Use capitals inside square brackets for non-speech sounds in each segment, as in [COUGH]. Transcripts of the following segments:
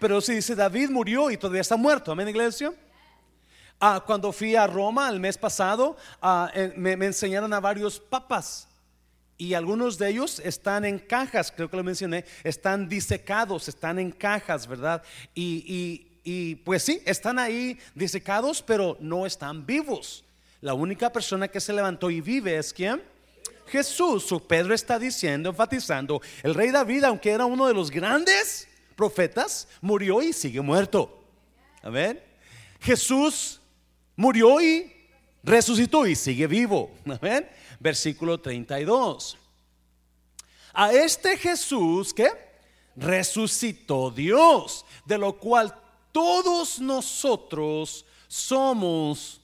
Pero si dice David murió y todavía está muerto. Amén, iglesia. Ah, cuando fui a Roma el mes pasado, ah, eh, me, me enseñaron a varios papas y algunos de ellos están en cajas, creo que lo mencioné, están disecados, están en cajas, ¿verdad? Y, y, pues sí, están ahí disecados, pero no están vivos. La única persona que se levantó y vive es quién? Jesús. Su Pedro está diciendo, enfatizando, el rey David, aunque era uno de los grandes profetas, murió y sigue muerto. A ver, Jesús murió y resucitó y sigue vivo. A ver, versículo 32. A este Jesús que resucitó Dios, de lo cual todos nosotros somos.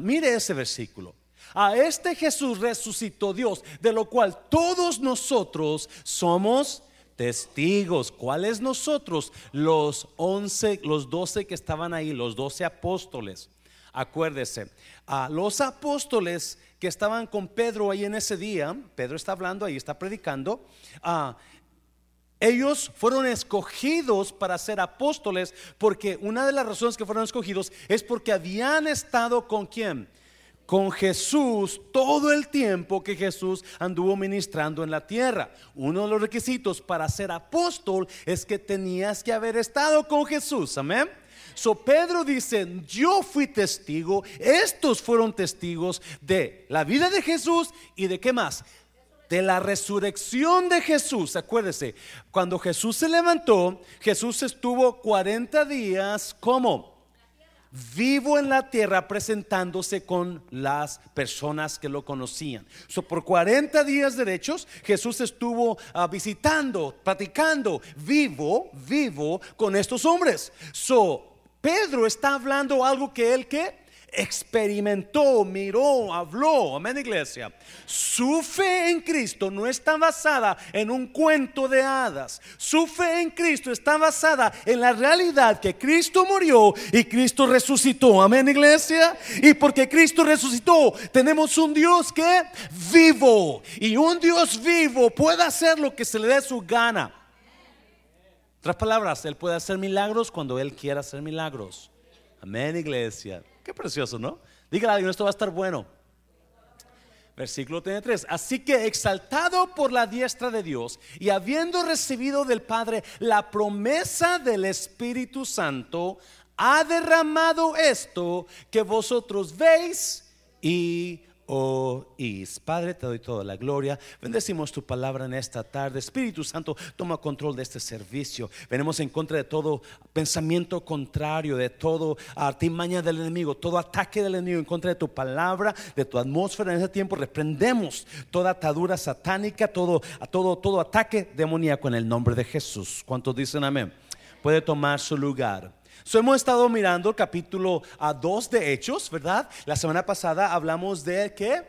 mire ese versículo. A este Jesús resucitó Dios, de lo cual todos nosotros somos testigos. ¿Cuáles nosotros? Los once, los doce que estaban ahí, los doce apóstoles. Acuérdese, a los apóstoles que estaban con Pedro ahí en ese día, Pedro está hablando ahí, está predicando, ellos fueron escogidos para ser apóstoles porque una de las razones que fueron escogidos es porque habían estado con quién? Con Jesús todo el tiempo que Jesús anduvo ministrando en la tierra. Uno de los requisitos para ser apóstol es que tenías que haber estado con Jesús. Amén. So Pedro dice, yo fui testigo, estos fueron testigos de la vida de Jesús y de qué más? De la resurrección de Jesús. Acuérdese, cuando Jesús se levantó, Jesús estuvo 40 días como vivo en la tierra presentándose con las personas que lo conocían. So, por 40 días derechos Jesús estuvo ah, visitando, platicando, vivo, vivo con estos hombres. So, Pedro está hablando algo que él que experimentó, miró, habló. Amén, iglesia. Su fe en Cristo no está basada en un cuento de hadas. Su fe en Cristo está basada en la realidad que Cristo murió y Cristo resucitó. Amén, iglesia. Y porque Cristo resucitó, tenemos un Dios que vivo. Y un Dios vivo puede hacer lo que se le dé su gana. Otras palabras, Él puede hacer milagros cuando Él quiera hacer milagros. Amén, iglesia. Precioso, ¿no? Dígale a alguien, esto va a estar bueno. Versículo 33. Así que exaltado por la diestra de Dios y habiendo recibido del Padre la promesa del Espíritu Santo, ha derramado esto que vosotros veis y oís. Padre, te doy toda la gloria. Bendecimos tu palabra en esta tarde. Espíritu Santo, toma control de este servicio. Venimos en contra de todo pensamiento contrario, de todo artimaña del enemigo, todo ataque del enemigo en contra de tu palabra, de tu atmósfera en ese tiempo. Reprendemos toda atadura satánica, todo, todo, todo ataque demoníaco en el nombre de Jesús. ¿Cuántos dicen amén? Puede tomar su lugar hemos estado mirando el capítulo a 2 de Hechos, ¿verdad? La semana pasada hablamos de qué?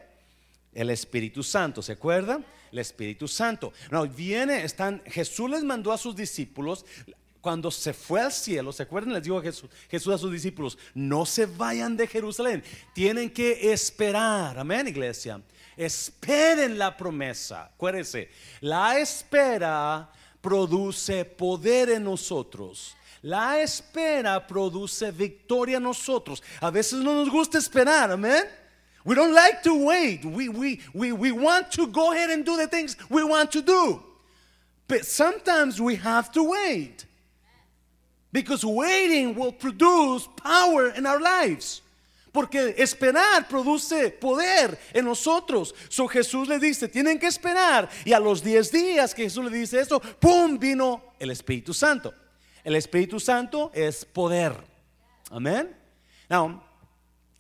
El Espíritu Santo, ¿se acuerdan? El Espíritu Santo. No, viene, están, Jesús les mandó a sus discípulos, cuando se fue al cielo, ¿se acuerdan? Les dijo a Jesús, Jesús a sus discípulos, no se vayan de Jerusalén, tienen que esperar, amén iglesia, esperen la promesa, acuérdense, la espera produce poder en nosotros. La espera produce victoria en nosotros. A veces no nos gusta esperar, amén. We don't like to wait. We, we, we, we want to go ahead and do the things we want to do. But sometimes we have to wait. Because waiting will produce power in our lives. Porque esperar produce poder en nosotros. So Jesús le dice, tienen que esperar. Y a los 10 días que Jesús le dice esto, ¡pum! vino el Espíritu Santo. El Espíritu Santo es poder. Amén. Now,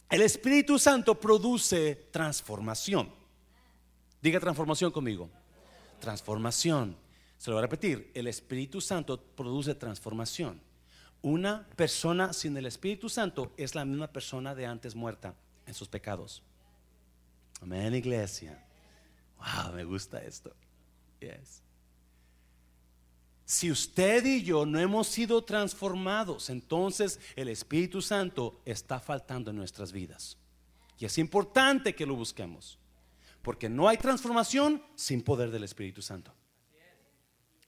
el Espíritu Santo produce transformación. Diga transformación conmigo. Transformación. Se lo voy a repetir. El Espíritu Santo produce transformación. Una persona sin el Espíritu Santo es la misma persona de antes muerta en sus pecados. Amén, iglesia. Wow, me gusta esto. Yes. Si usted y yo no hemos sido transformados, entonces el Espíritu Santo está faltando en nuestras vidas. Y es importante que lo busquemos, porque no hay transformación sin poder del Espíritu Santo.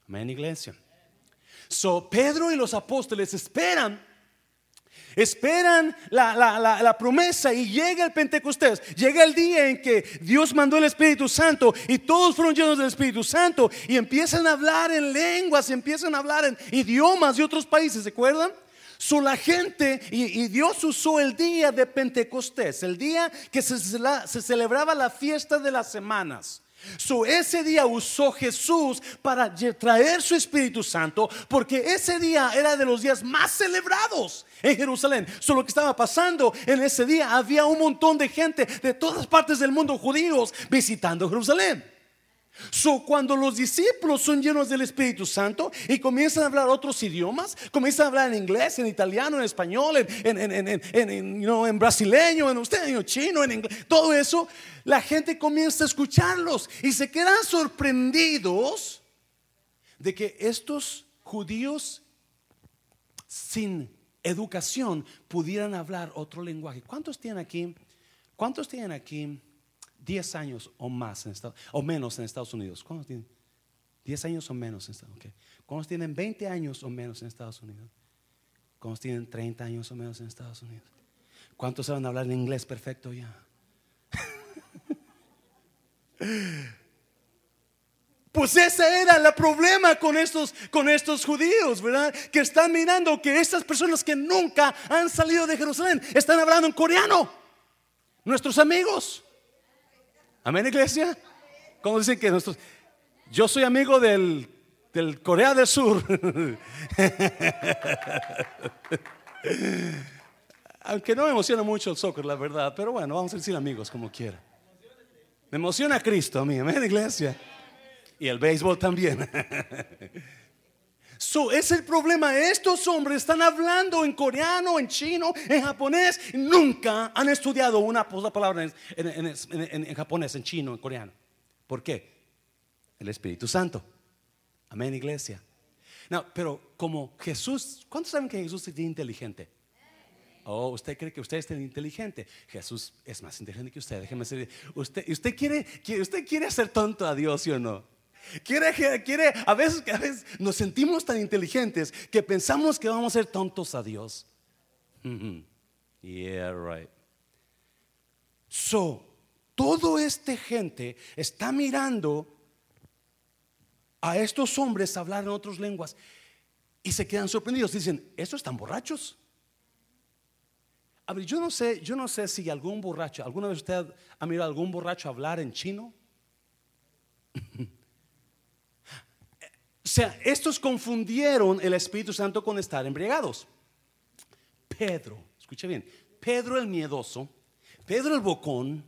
Amén, iglesia. So, Pedro y los apóstoles esperan Esperan la, promesa y llega el Pentecostés. Llega el día en que Dios mandó el Espíritu Santo y todos fueron llenos del Espíritu Santo y empiezan a hablar en lenguas, empiezan a hablar en idiomas de otros países, ¿se acuerdan? So, la gente, y, Dios usó el día de Pentecostés, el día que se, se celebraba la fiesta de las semanas. So, ese día usó Jesús para traer su Espíritu Santo, porque ese día era de los días más celebrados en Jerusalén. So, lo que estaba pasando en ese día, había un montón de gente de todas partes del mundo, judíos, visitando Jerusalén. So, cuando los discípulos son llenos del Espíritu Santo y comienzan a hablar otros idiomas, comienzan a hablar en inglés, en italiano, en español, en, en, en brasileño, en usted, en chino, en inglés, todo eso, la gente comienza a escucharlos y se quedan sorprendidos de que estos judíos sin educación pudieran hablar otro lenguaje. ¿Cuántos tienen aquí? ¿Cuántos tienen aquí? 10 años o más en Estados, o menos en Estados Unidos. ¿Cuántos tienen? 10 años o menos en Estados Unidos. ¿Cuántos tienen 20 años o menos en Estados Unidos? ¿Cuántos tienen 30 años o menos en Estados Unidos? ¿Cuántos saben hablar en inglés perfecto ya? [LAUGHS] Pues ese era el problema con estos, con estos judíos, ¿verdad? Que están mirando que estas personas que nunca han salido de Jerusalén están hablando en coreano. Nuestros amigos. Amén, iglesia. ¿Cómo dicen que nosotros? Yo soy amigo del, del Corea del Sur. [LAUGHS] Aunque no me emociona mucho el soccer, la verdad, pero bueno, vamos a decir amigos como quiera. Me emociona Cristo a mí, amén, iglesia. Y el béisbol también. [LAUGHS] Es el problema. Estos hombres están hablando en coreano, en chino, en japonés. Nunca han estudiado una palabra en, japonés, en chino, en coreano. ¿Por qué? El Espíritu Santo. Amén, iglesia. Pero como Jesús, ¿cuántos saben que Jesús es inteligente? Oh, usted cree que usted es inteligente. Jesús es más inteligente que usted. Déjeme decir, usted, usted quiere, usted quiere hacer tonto a Dios, ¿sí o no? Quiere, quiere, a veces, a veces nos sentimos tan inteligentes que pensamos que vamos a ser tontos a Dios. Yeah, right. So, todo este gente está mirando a estos hombres hablar en otras lenguas y se quedan sorprendidos. Dicen, ¿estos están borrachos? A ver, yo no sé, yo no sé si algún borracho, ¿alguna vez usted ha mirado a algún borracho hablar en chino? [LAUGHS] Sea, estos confundieron el Espíritu Santo con estar embriagados. Pedro, escucha bien, Pedro el miedoso, Pedro el bocón,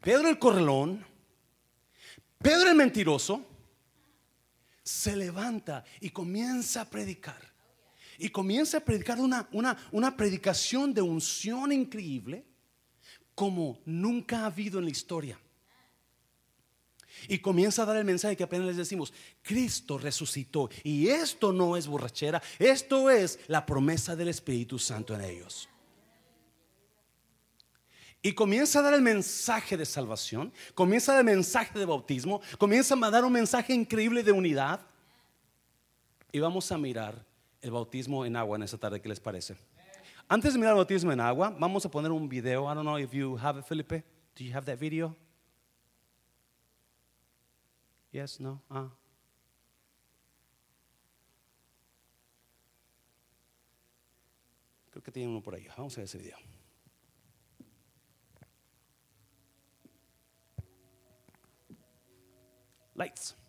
Pedro el correlón, Pedro el mentiroso, se levanta y comienza a predicar. Y comienza a predicar una, una, una predicación de unción increíble como nunca ha habido en la historia. Y comienza a dar el mensaje que apenas les decimos, Cristo resucitó. Y esto no es borrachera, esto es la promesa del Espíritu Santo en ellos. Y comienza a dar el mensaje de salvación, comienza a dar el mensaje de bautismo, comienza a dar un mensaje increíble de unidad. Y vamos a mirar el bautismo en agua en esta tarde, ¿qué les parece? Antes de mirar el bautismo en agua, vamos a poner un video. I don't know if you have it, Felipe. Do you have that video? Yes, no, ah. Creo que tiene uno por ahí. Vamos a ver ese video. Lights.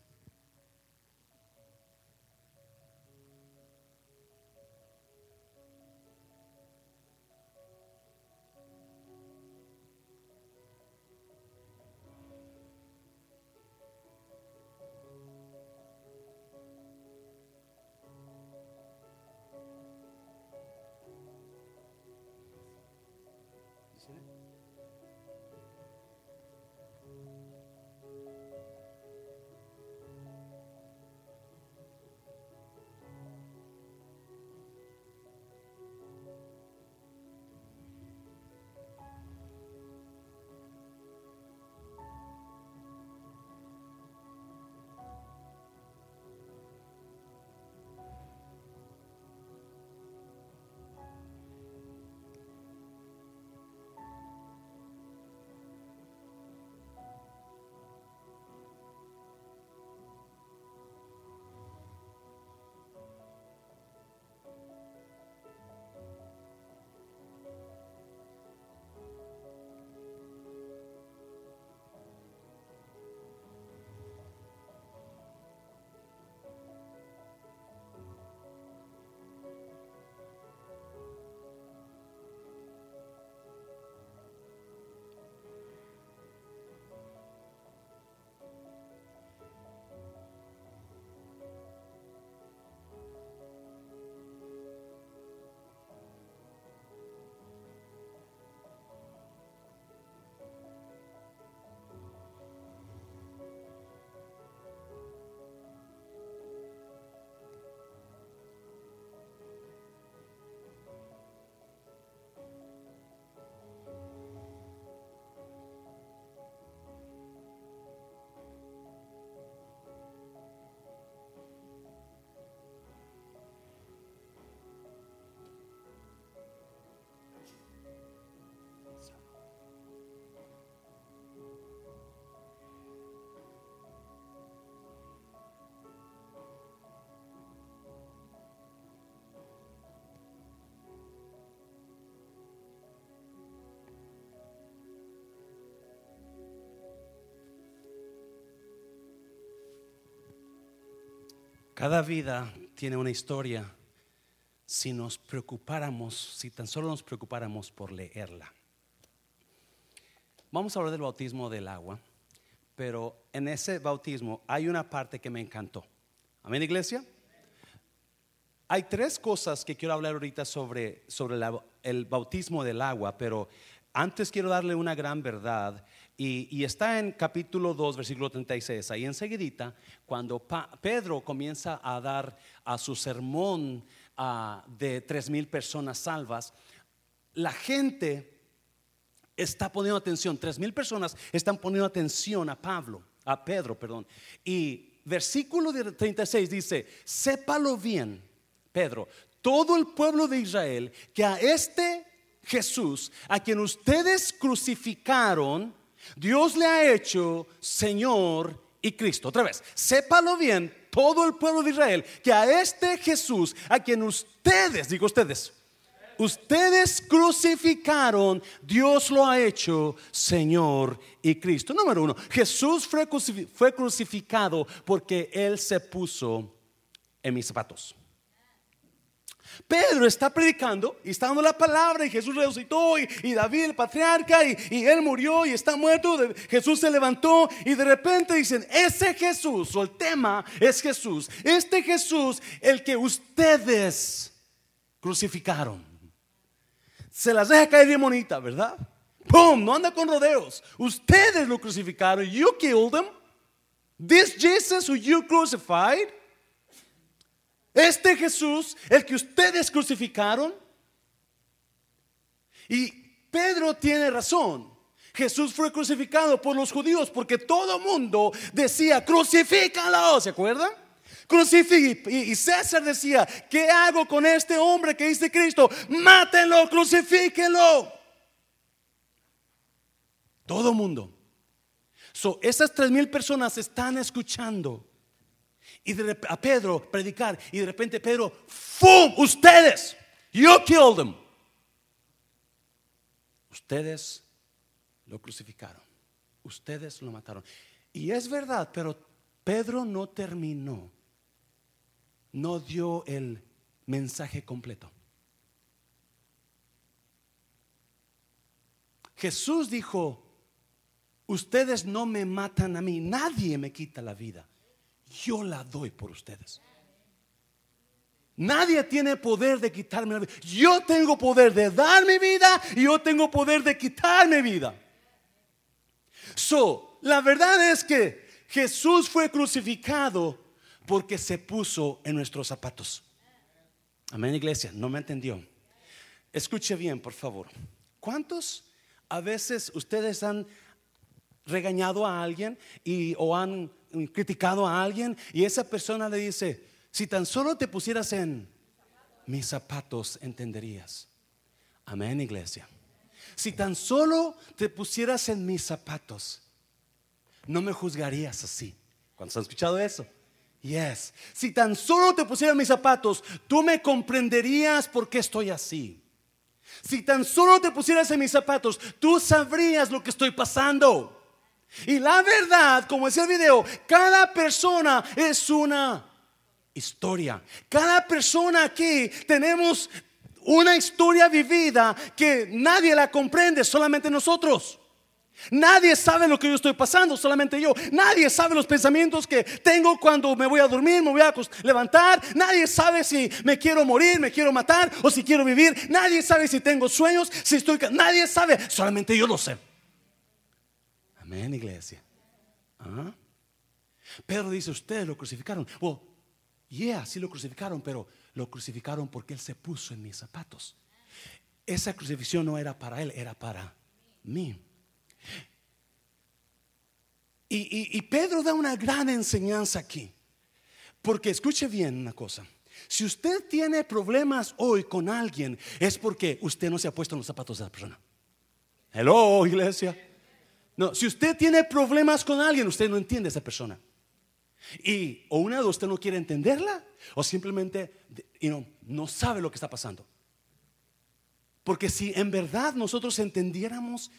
Cada vida tiene una historia si nos preocupáramos, si tan solo nos preocupáramos por leerla. Vamos a hablar del bautismo del agua, pero en ese bautismo hay una parte que me encantó. Amén, iglesia. Hay tres cosas que quiero hablar ahorita sobre, sobre el bautismo del agua, pero antes quiero darle una gran verdad y, está en capítulo 2, versículo 36. Ahí enseguidita, cuando Pedro comienza a dar a su sermón de tres mil personas salvas, la gente está poniendo atención, tres mil personas están poniendo atención a Pablo, a Pedro, perdón. Y versículo 36 dice, sépalo bien, Pedro, todo el pueblo de Israel, que a este Jesús, a quien ustedes crucificaron, Dios le ha hecho Señor y Cristo. Otra vez, sépalo bien todo el pueblo de Israel que a este Jesús, a quien ustedes, digo ustedes, ustedes crucificaron, Dios lo ha hecho Señor y Cristo. Número uno, Jesús fue crucificado porque Él se puso en mis zapatos. Pedro está predicando y está dando la palabra y Jesús resucitó y, David el patriarca y, él murió y está muerto, Jesús se levantó y de repente dicen, ese Jesús o el tema es Jesús, este Jesús el que ustedes crucificaron. Se las deja caer bien bonita, ¿verdad? ¡Pum! No anda con rodeos. Ustedes lo crucificaron. You killed him. This Jesus who you crucified este Jesús, el que ustedes crucificaron. Y Pedro tiene razón. Jesús fue crucificado por los judíos porque todo mundo decía, crucifícalo, ¿se acuerdan? Y César decía, ¿qué hago con este hombre que dice Cristo? Mátenlo, crucifíquenlo. Todo mundo. So, esas tres mil personas están escuchando y a Pedro predicar y de repente Pedro, ¡fum! Ustedes, you killed them. Ustedes lo crucificaron. Ustedes lo mataron. Y es verdad, pero Pedro no terminó. No dio el mensaje completo. Jesús dijo, ustedes no me matan a mí, nadie me quita la vida yo la doy por ustedes. Nadie tiene poder de quitarme la vida. Yo tengo poder de dar mi vida y yo tengo poder de quitarme vida. So, la verdad es que Jesús fue crucificado porque se puso en nuestros zapatos. Amén, iglesia. No me entendió. Escuche bien, por favor. ¿Cuántos a veces ustedes han regañado a alguien y o han criticado a alguien y esa persona le dice, si tan solo te pusieras en mis zapatos, entenderías. Amén, iglesia. Si tan solo te pusieras en mis zapatos, no me juzgarías así. ¿Cuántos han escuchado eso? Yes. Si tan solo te pusieras en mis zapatos, tú me comprenderías por qué estoy así. Si tan solo te pusieras en mis zapatos, tú sabrías lo que estoy pasando. Y la verdad, como decía el video, cada persona es una historia. Cada persona aquí tenemos una historia vivida que nadie la comprende, solamente nosotros. Nadie sabe lo que yo estoy pasando, solamente yo. Nadie sabe los pensamientos que tengo cuando me voy a dormir, me voy a levantar. Nadie sabe si me quiero morir, me quiero matar o si quiero vivir. Nadie sabe si tengo sueños, si estoy... Nadie sabe, solamente yo lo sé. Amén, iglesia. ¿Ah? Pedro dice, ustedes lo crucificaron. Well, yeah, sí lo crucificaron, pero lo crucificaron porque Él se puso en mis zapatos. Esa crucifixión no era para Él, era para mí. Y, y Pedro da una gran enseñanza aquí. Porque escuche bien una cosa. Si usted tiene problemas hoy con alguien, es porque usted no se ha puesto en los zapatos de la persona. Hello, iglesia. No, si usted tiene problemas con alguien, usted no entiende a esa persona. Y o una de usted no quiere entenderla o simplemente no sabe lo que está pasando. Porque si en verdad nosotros entendiéramos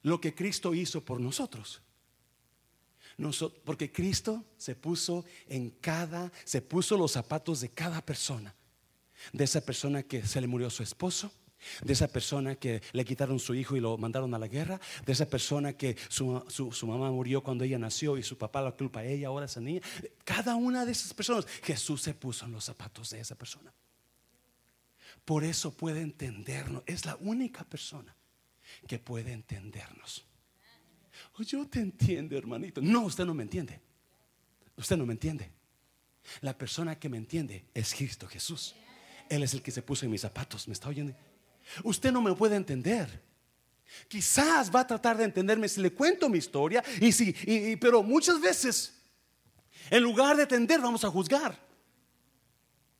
lo que Cristo hizo por nosotros, porque Cristo se puso en cada, se puso los zapatos de cada persona. De esa persona que se le murió su esposo, de esa persona que le quitaron su hijo y lo mandaron a la guerra, de esa persona que su, su, mamá murió cuando ella nació y su papá la culpa a ella, ahora esa niña. Cada una de esas personas, Jesús se puso en los zapatos de esa persona. Por eso puede entendernos, es la única persona que puede entendernos. Oh, yo te entiendo, hermanito. No, usted no me entiende. Usted no me entiende. La persona que me entiende es Cristo Jesús. Él es el que se puso en mis zapatos. ¿Me está oyendo? Usted no me puede entender. Quizás va a tratar de entenderme si le cuento mi historia y si, pero muchas veces en lugar de entender vamos a juzgar.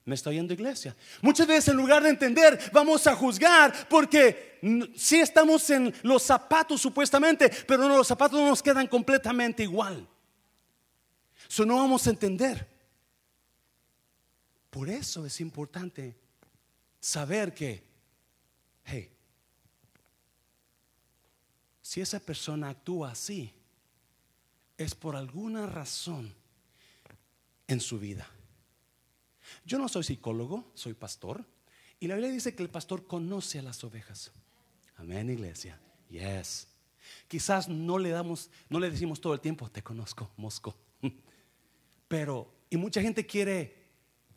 ¿Me está oyendo iglesia? Muchas veces en lugar de entender vamos a juzgar porque si estamos en los zapatos supuestamente, pero no, los zapatos no nos quedan completamente igual. Eso no vamos a entender. Por eso es importante saber que, hey, si esa persona actúa así, es por alguna razón en su vida. Yo no soy psicólogo, soy pastor. Y la Biblia dice que el pastor conoce a las ovejas. Amén, iglesia. Yes. Quizás no le damos, no le decimos todo el tiempo, te conozco, Mosco. [LAUGHS] Pero, y mucha gente quiere,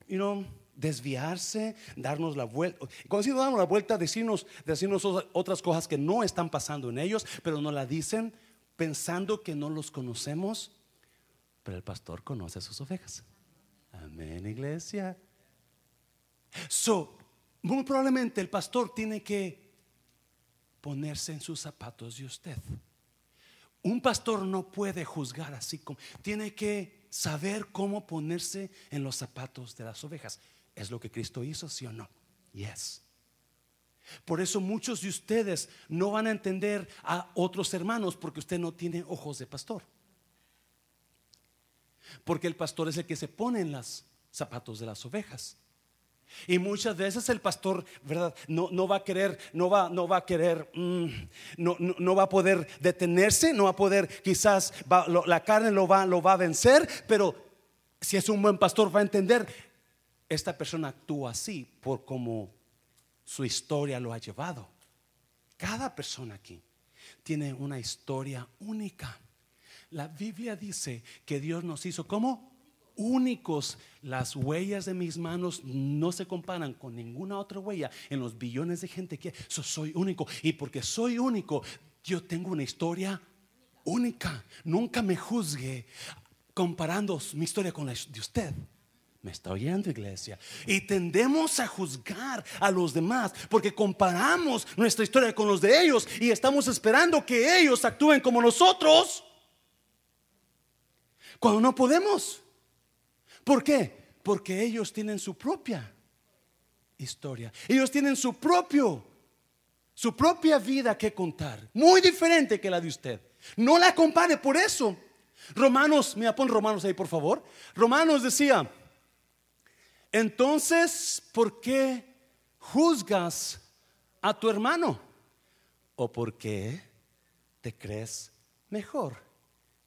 you know, desviarse, darnos la vuelta. Cuando decimos damos la vuelta, decirnos, decirnos otras cosas que no están pasando en ellos, pero no la dicen pensando que no los conocemos. Pero el pastor conoce sus ovejas. Amén, iglesia. So, muy probablemente el pastor tiene que ponerse en sus zapatos de usted. Un pastor no puede juzgar así como, tiene que saber cómo ponerse en los zapatos de las ovejas. ¿Es lo que Cristo hizo, sí o no? Yes. Por eso muchos de ustedes no van a entender a otros hermanos porque usted no tiene ojos de pastor. Porque el pastor es el que se pone en los zapatos de las ovejas. Y muchas veces el pastor, ¿verdad? No, no va a querer, no va, no va a querer, mm, no, no, va a poder detenerse, no va a poder, quizás la carne lo va, lo va a vencer, pero si es un buen pastor va a entender, esta persona actúa así por como su historia lo ha llevado. Cada persona aquí tiene una historia única. La Biblia dice que Dios nos hizo como únicos. Las huellas de mis manos no se comparan con ninguna otra huella en los billones de gente que soy único. Y porque soy único, yo tengo una historia única. Nunca me juzgue comparando mi historia con la de usted. Me está oyendo, iglesia. Y tendemos a juzgar a los demás porque comparamos nuestra historia con los de ellos y estamos esperando que ellos actúen como nosotros. Cuando no podemos. ¿Por qué? Porque ellos tienen su propia historia. Ellos tienen su propio, su propia vida que contar. Muy diferente que la de usted. No la compare por eso. Romanos, mira, pon Romanos ahí por favor. Romanos decía, entonces, ¿por qué juzgas a tu hermano? ¿O por qué te crees mejor?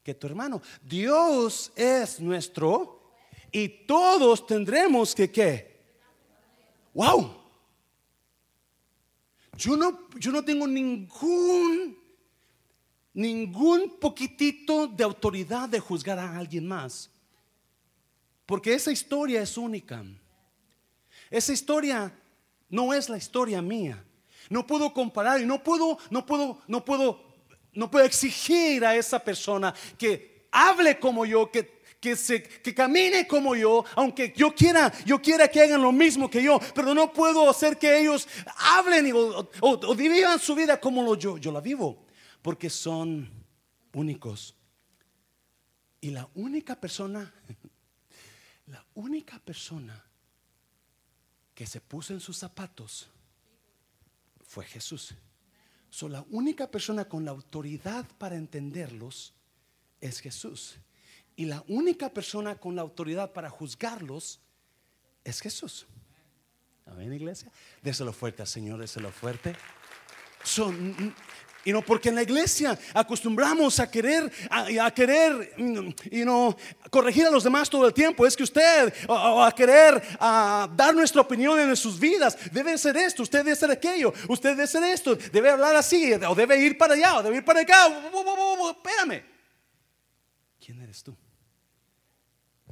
que tu hermano. Dios es nuestro y todos tendremos que qué. Wow. Yo no, yo no tengo ningún, ningún poquitito de autoridad de juzgar a alguien más. Porque esa historia es única. Esa historia no es la historia mía. No puedo comparar y no puedo, no puedo, no puedo no puedo exigir a esa persona que hable como yo, que, que, se, que camine como yo, aunque yo quiera, yo quiera que hagan lo mismo que yo, pero no puedo hacer que ellos hablen o, vivan su vida como lo yo, yo la vivo, porque son únicos. Y la única persona, única persona que se puso en sus zapatos fue Jesús la única persona con la autoridad para entenderlos es Jesús. Y la única persona con la autoridad para juzgarlos es Jesús. Amén, iglesia. Déselo fuerte al Señor, déselo fuerte. Son, Y no porque en la iglesia acostumbramos a querer, a, querer, y mm, no corregir a los demás todo el tiempo. Es que usted, o, a querer a dar nuestra opinión en sus vidas, debe ser esto, usted debe ser aquello, usted debe ser esto, debe hablar así, o debe ir para allá, o debe ir para acá. Espérame. ¿Quién eres tú?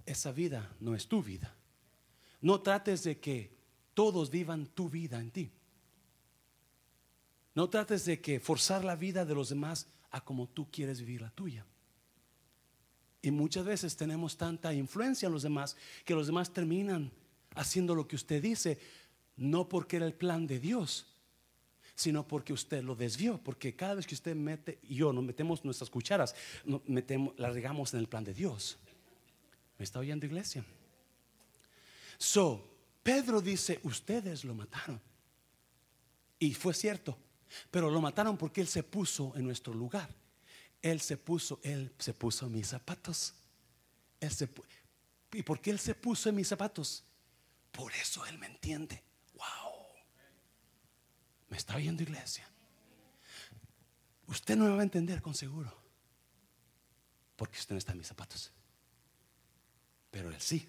Esa vida no es tu vida. No trates de que todos vivan tu vida en ti. No trates de que forzar la vida de los demás a como tú quieres vivir la tuya. Y muchas veces tenemos tanta influencia en los demás que los demás terminan haciendo lo que usted dice, no porque era el plan de Dios, sino porque usted lo desvió. Porque cada vez que usted mete, y yo nos metemos nuestras cucharas, nos metemos, las regamos en el plan de Dios. ¿Me está oyendo, iglesia? So, Pedro dice: Ustedes lo mataron. Y fue cierto. Pero lo mataron porque Él se puso en nuestro lugar. Él se puso, Él se puso en mis zapatos. Él se, ¿Y por qué Él se puso en mis zapatos? Por eso Él me entiende. Wow. ¿Me está oyendo iglesia? Usted no me va a entender con seguro. Porque usted no está en mis zapatos. Pero Él sí.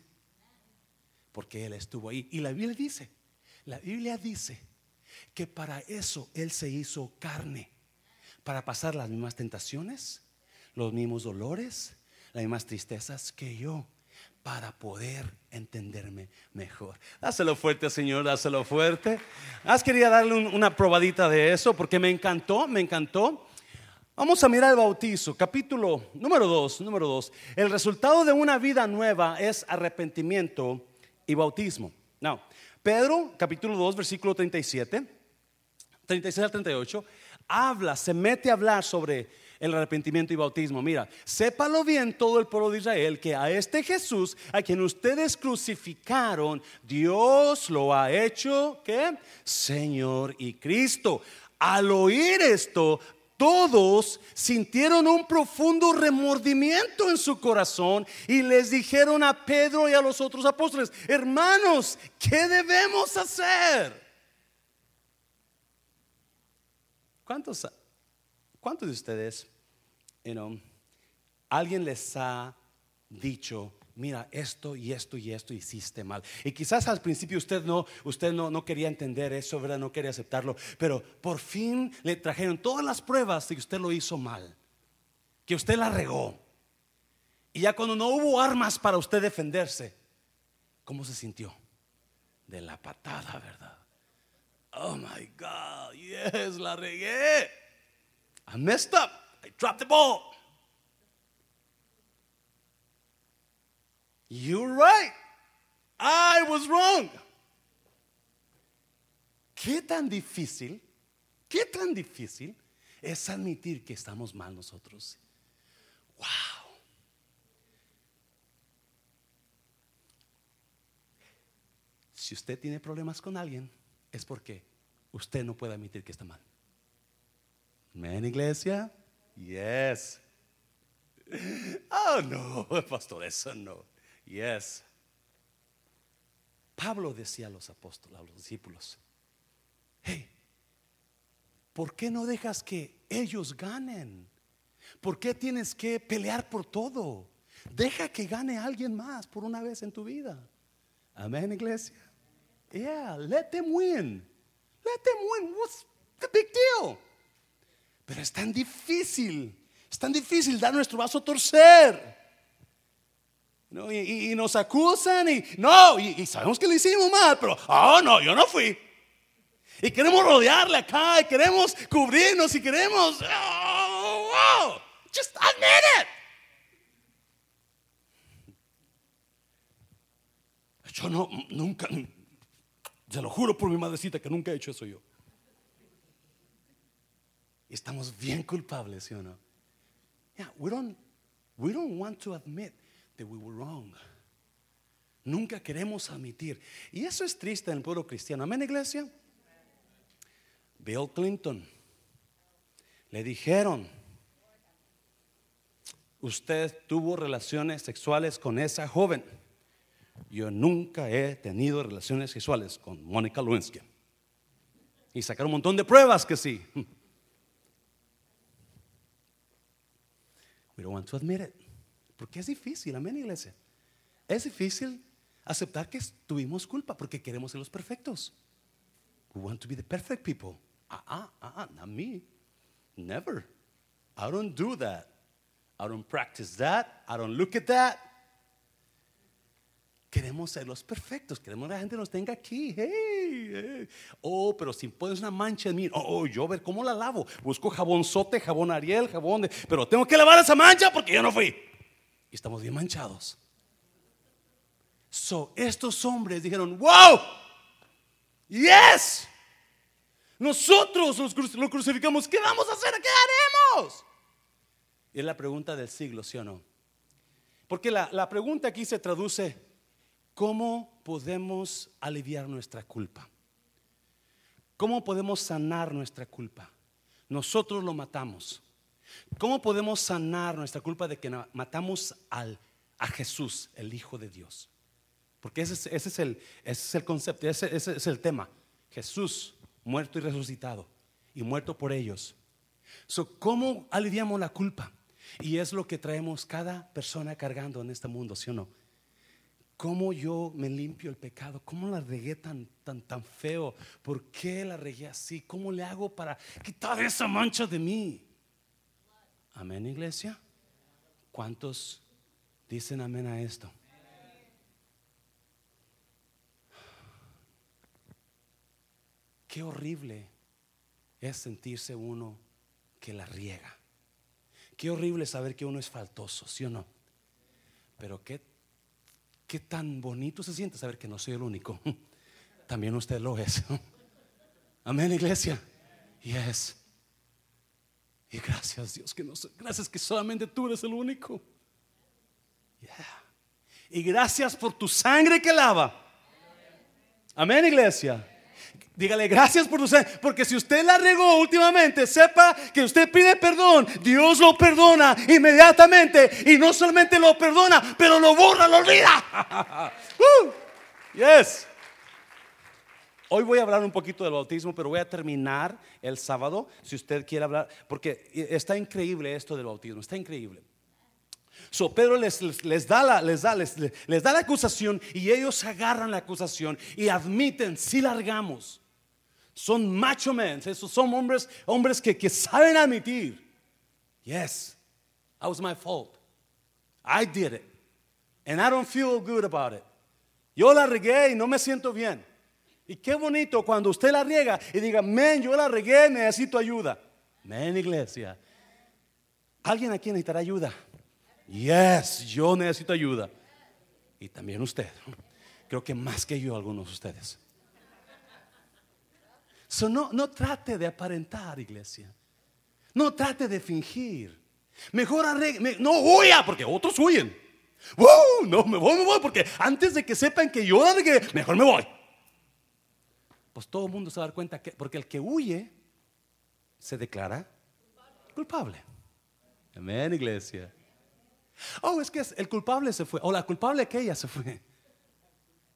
Porque Él estuvo ahí. Y la Biblia dice, la Biblia dice que para eso Él se hizo carne, para pasar las mismas tentaciones, los mismos dolores, las mismas tristezas que yo, para poder entenderme mejor. Dáselo fuerte, Señor, dáselo fuerte. Has quería darle una probadita de eso porque me encantó, me encantó. Vamos a mirar el bautizo, capítulo número 2, número 2. El resultado de una vida nueva es arrepentimiento y bautismo. Now, Pedro, capítulo 2, versículo 37, 36 al 38, habla, se mete a hablar sobre el arrepentimiento y bautismo. Mira, sépalo bien todo el pueblo de Israel que a este Jesús, a quien ustedes crucificaron, Dios lo ha hecho, ¿qué? Señor y Cristo. Al oír esto, todos sintieron un profundo remordimiento en su corazón y les dijeron a Pedro y a los otros apóstoles, hermanos, ¿qué debemos hacer? ¿Cuántos, cuántos de ustedes, alguien les ha dicho, mira, esto y esto y esto hiciste mal. Y quizás al principio usted no, usted no, no quería entender eso, ¿verdad? No quería aceptarlo, pero por fin le trajeron todas las pruebas de que usted lo hizo mal, que usted la regó. Y ya cuando no hubo armas para usted defenderse, ¿cómo se sintió? De la patada, ¿verdad? Oh my God, yes, la regué. I messed up. I dropped the ball. You're right. I was wrong. ¿Qué tan difícil? ¿Qué tan difícil es admitir que estamos mal nosotros? Wow. Si usted tiene problemas con alguien, es porque usted no puede admitir que está mal. ¿En iglesia? Yes. Oh, no, [LAUGHS] pastor, eso no. Yes. Pablo decía a los apóstoles, a los discípulos, hey, ¿por qué no dejas que ellos ganen? ¿Por qué tienes que pelear por todo? Deja que gane alguien más por una vez en tu vida. Amén, iglesia. Yeah, let them win. Let them win. What's the big deal? Pero es tan difícil, es tan difícil dar nuestro vaso a torcer. Y, nos acusan y no, y, sabemos que lo hicimos mal, pero, oh no, yo no fui. Y queremos rodearle acá, y queremos cubrirnos, y queremos, oh, oh, just admit it. Yo no, nunca, se lo juro por mi madrecita que nunca he hecho eso yo. Y estamos bien culpables, ¿sí o no? Yeah, we don't, we don't want to admit we were wrong. Nunca queremos admitir. Y eso es triste en el pueblo cristiano. Amén, iglesia. Bill Clinton le dijeron, usted tuvo relaciones sexuales con esa joven. Yo nunca he tenido relaciones sexuales con Mónica Lewinsky. Y sacaron un montón de pruebas que sí. [LAUGHS] We don't want to admit it. Porque es difícil, amén, iglesia. Es difícil aceptar que tuvimos culpa porque queremos ser los perfectos. We want to be the perfect people. Ah, ah, ah, ah, not me. Never. I don't do that. I don't practice that. I don't look at that. Queremos ser los perfectos. Queremos que la gente nos tenga aquí. Hey. Oh, pero si pones una mancha en mí, oh, oh, yo ver cómo la lavo. Busco jabonzote, jabón Ariel, jabón de. Pero tengo que lavar esa mancha porque yo no fui. Y estamos bien manchados. So, estos hombres dijeron, wow, yes. Nosotros lo crucificamos. ¿Qué vamos a hacer? ¿Qué haremos? Y es la pregunta del siglo, ¿sí o no? Porque la, la pregunta aquí se traduce, ¿cómo podemos aliviar nuestra culpa? ¿Cómo podemos sanar nuestra culpa? Nosotros lo matamos. ¿Cómo podemos sanar nuestra culpa de que matamos al, a Jesús, el Hijo de Dios? Porque ese es, ese es, el, es el, concepto, ese, ese es el tema. Jesús muerto y resucitado y muerto por ellos. So, ¿Cómo aliviamos la culpa? Y es lo que traemos cada persona cargando en este mundo, ¿sí o no? ¿Cómo yo me limpio el pecado? ¿Cómo la regué tan, tan, tan feo? ¿Por qué la regué así? ¿Cómo le hago para quitar esa mancha de mí? Amén, iglesia. ¿Cuántos dicen amén a esto? Qué horrible es sentirse uno que la riega. Qué horrible saber que uno es faltoso, ¿sí o no? Pero qué, qué tan bonito se siente saber que no soy el único. [LAUGHS] También usted lo es. [LAUGHS] Amén, iglesia. Yes. Y gracias Dios que no gracias que solamente tú eres el único. Y gracias por tu sangre que lava. Amén, iglesia. Dígale gracias por tu sangre. Porque si usted la regó últimamente, sepa que usted pide perdón. Dios lo perdona inmediatamente. Y no solamente lo perdona, pero lo borra, lo olvida. [LAUGHS] Uh, yes. Hoy voy a hablar un poquito del bautismo, pero voy a terminar el sábado, si usted quiere hablar, porque está increíble esto del bautismo, está increíble. So Pedro les, da la, les, da, les, da la acusación y ellos agarran la acusación y admiten, si largamos. Son macho men, son hombres, hombres que, que saben admitir. Yes, that was my fault. I did it. And I don't feel good about it. Yo la regué y no me siento bien. Y qué bonito cuando usted la riega y diga, men, yo la regué, necesito ayuda. Men, iglesia. ¿Alguien aquí necesitará ayuda? Yes, yo necesito ayuda. Y también usted. Creo que más que yo, algunos de ustedes no, no trate de aparentar, iglesia. No trate de fingir. Mejor arregle, no huya, porque otros huyen. no, me voy, me voy, porque antes de que sepan que yo mejor me voy. Pues todo el mundo se va a dar cuenta que, porque el que huye se declara culpable. Amén, iglesia. Oh, es que el culpable se fue, o la culpable que ella se fue.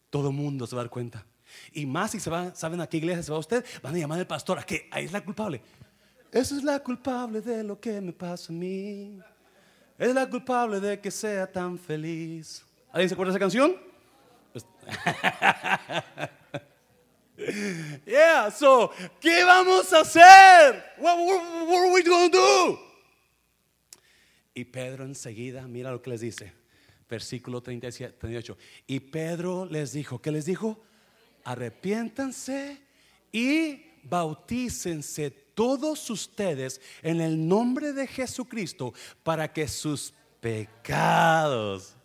Todo el mundo se va a dar cuenta. Y más si se van, saben a qué iglesia se va usted, van a llamar al pastor a que ahí es la culpable. Esa es la culpable de lo que me pasa a mí. Es la culpable de que sea tan feliz. ¿Alguien se acuerda de esa canción? Pues, [LAUGHS] [LAUGHS] yeah, so, ¿qué vamos a hacer? What, what, are we going to do? Y Pedro enseguida, mira lo que les dice. Versículo 37, 38. Y Pedro les dijo, ¿qué les dijo? arrepiéntanse y bautícense todos ustedes en el nombre de Jesucristo para que sus pecados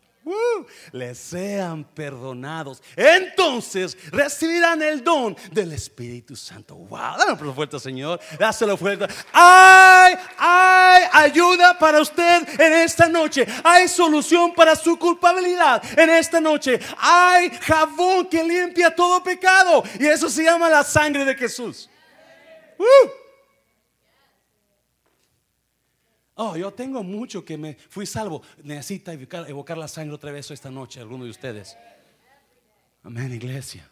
les sean perdonados. Entonces recibirán el don del Espíritu Santo. Wow, dale fuerte, Señor. Dáselo fuerte. Hay, hay ayuda para usted en esta noche. Hay solución para su culpabilidad en esta noche. Hay jabón que limpia todo pecado. Y eso se llama la sangre de Jesús. Oh, yo tengo mucho que me fui salvo. Necesita evocar, la sangre otra vez esta noche, alguno de ustedes. Amén, iglesia.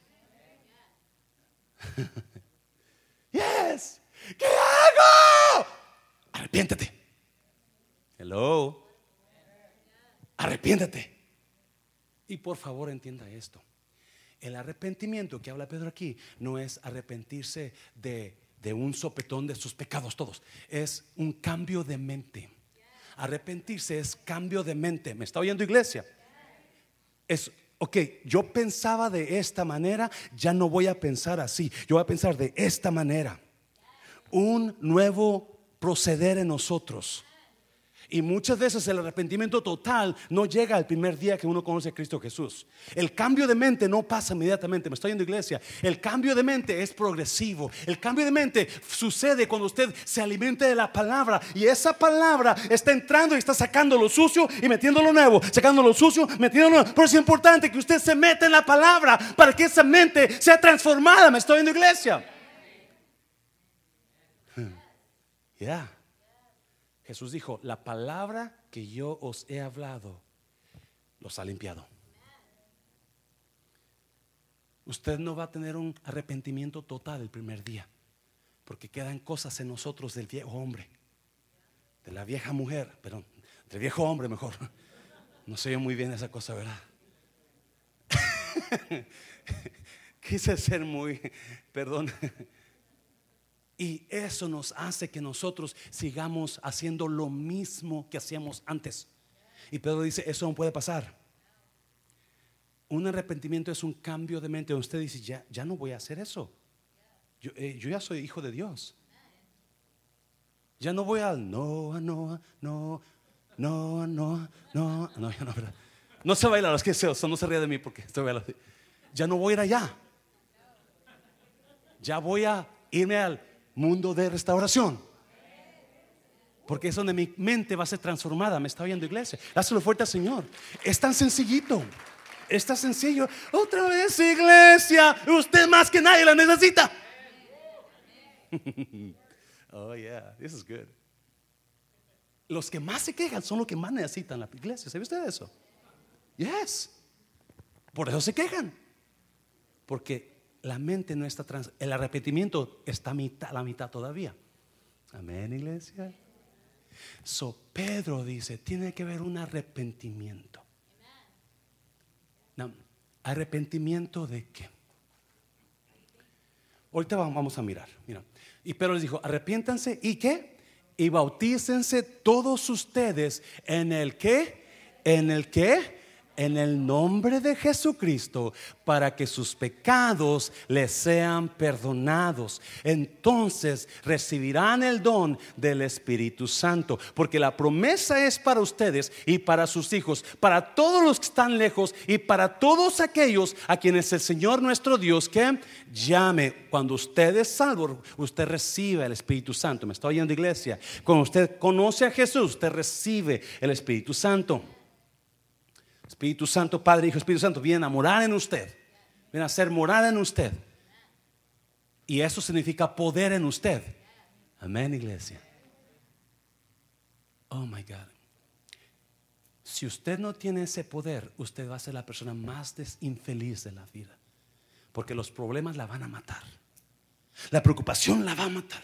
[LAUGHS] yes. ¿Qué hago? Arrepiéntete. Hello. arrepiéntete. Y por favor entienda esto. El arrepentimiento que habla Pedro aquí no es arrepentirse de, de un sopetón de sus pecados todos. Es un cambio de mente. Arrepentirse es cambio de mente. ¿Me está oyendo iglesia? Es, ok, yo pensaba de esta manera, ya no voy a pensar así. Yo voy a pensar de esta manera. Un nuevo proceder en nosotros. Y muchas veces el arrepentimiento total no llega al primer día que uno conoce a Cristo Jesús. El cambio de mente no pasa inmediatamente. Me estoy yendo iglesia. El cambio de mente es progresivo. El cambio de mente sucede cuando usted se alimenta de la palabra. Y esa palabra está entrando y está sacando lo sucio y metiendo lo nuevo. Sacando lo sucio, metiendo lo nuevo. Pero es importante que usted se meta en la palabra para que esa mente sea transformada. Me estoy yendo iglesia. Ya. Jesús dijo, la palabra que yo os he hablado los ha limpiado. Usted no va a tener un arrepentimiento total el primer día, porque quedan cosas en nosotros del viejo hombre, de la vieja mujer, perdón, del viejo hombre mejor. No sé muy bien esa cosa, ¿verdad? [LAUGHS] Quise ser muy, perdón. Y eso nos hace que nosotros sigamos haciendo lo mismo que hacíamos antes. Y Pedro dice, eso no puede pasar. Un arrepentimiento es un cambio de mente. Usted dice, ya, ya no voy a hacer eso. Yo, eh, yo ya soy hijo de Dios. Ya no voy al no, no, no, no, no, no, no, ya no, no se baila, es que eso, no se ríe de mí porque estoy bailando. Ya no voy a ir allá. Ya voy a irme al mundo de restauración. Porque es donde mi mente va a ser transformada. Me está oyendo iglesia. Hazlo fuerte al Señor. Es tan sencillito. Es tan sencillo. Otra vez iglesia. Usted más que nadie la necesita. [LAUGHS] oh yeah, this is good. Los que más se quejan son los que más necesitan la iglesia. ¿Sabe usted eso? Yes. Por eso se quejan. Porque la mente no está trans, el arrepentimiento está a la mitad todavía. Amén, iglesia. So Pedro dice, tiene que haber un arrepentimiento. ¿Arrepentimiento de qué? Ahorita vamos a mirar. Mira. Y Pedro les dijo, arrepiéntanse y qué? Y bautícense todos ustedes en el qué? En el qué? En el nombre de Jesucristo para que sus pecados les sean perdonados. Entonces recibirán el don del Espíritu Santo, porque la promesa es para ustedes y para sus hijos, para todos los que están lejos y para todos aquellos a quienes el Señor nuestro Dios que llame. Cuando usted es salvo, usted recibe el Espíritu Santo. Me estoy oyendo iglesia. Cuando usted conoce a Jesús, usted recibe el Espíritu Santo. Espíritu Santo, Padre, Hijo, Espíritu Santo, viene a morar en usted. Viene a ser morada en usted. Y eso significa poder en usted. Amén, iglesia. Oh my God. Si usted no tiene ese poder, usted va a ser la persona más infeliz de la vida. Porque los problemas la van a matar. La preocupación la va a matar.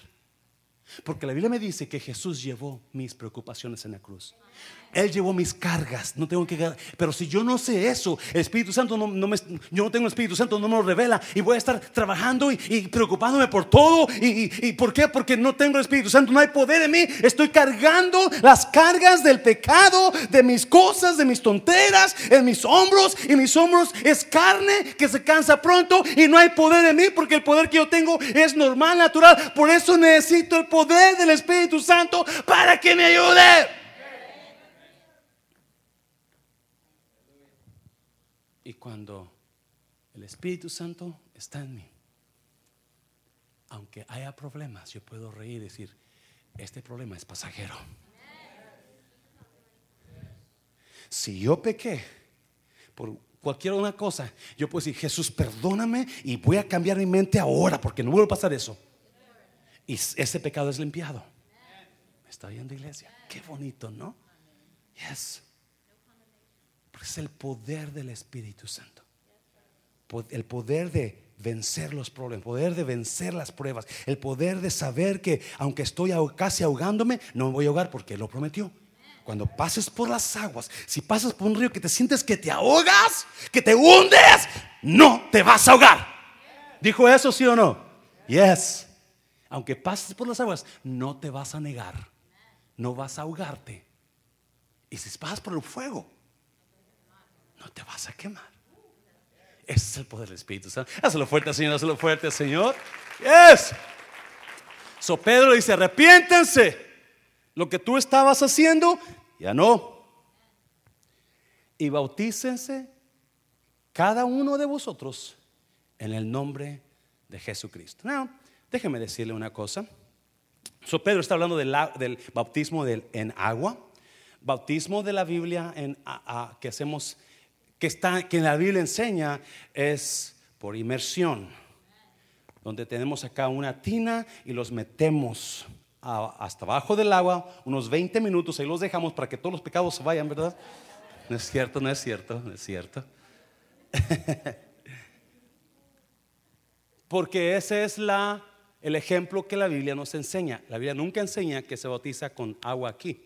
Porque la Biblia me dice que Jesús llevó mis preocupaciones en la cruz. Él llevó mis cargas, no tengo que pero si yo no sé eso, el Espíritu Santo no, me, yo no tengo el Espíritu Santo, no me lo revela y voy a estar trabajando y, preocupándome por todo. Y, por qué? Porque no tengo el Espíritu Santo, no hay poder en mí. Estoy cargando las cargas del pecado, de mis cosas, de mis tonteras, en mis hombros y mis hombros es carne que se cansa pronto y no hay poder en mí porque el poder que yo tengo es normal, natural. Por eso necesito el poder del Espíritu Santo para que me ayude. Y cuando el Espíritu Santo está en mí, aunque haya problemas, yo puedo reír y decir, este problema es pasajero. Si yo pequé por cualquier una cosa, yo puedo decir, Jesús, perdóname y voy a cambiar mi mente ahora porque no vuelvo a pasar eso. Y ese pecado es limpiado. ¿Me está oyendo iglesia? Qué bonito, ¿no? Yes es el poder del Espíritu Santo. El poder de vencer los problemas, el poder de vencer las pruebas, el poder de saber que aunque estoy casi ahogándome, no me voy a ahogar porque lo prometió. cuando pases por las aguas, si pasas por un río que te sientes que te ahogas, que te hundes, no te vas a ahogar. ¿Dijo eso, sí o no? Yes. Aunque pases por las aguas, no te vas a negar. No vas a ahogarte. Y si pasas por el fuego, no te vas a quemar. Ese es el poder del Espíritu Santo. Hazlo fuerte, Señor, hazlo fuerte, Señor. Yes. So Pedro dice, arrepiéntense. Lo que tú estabas haciendo, ya no. Y bautícense cada uno de vosotros en el nombre de Jesucristo. Déjeme decirle una cosa. So Pedro está hablando del, bautismo en agua, bautismo de la Biblia en, que hacemos, que está, que la Biblia enseña es por inmersión donde tenemos acá una tina y los metemos hasta abajo del agua, unos 20 minutos, ahí los dejamos para que todos los pecados se vayan, ¿verdad? No es cierto, no es cierto, no es cierto. [LAUGHS] Porque ese es la, el ejemplo que la Biblia nos enseña. La Biblia nunca enseña que se bautiza con agua aquí,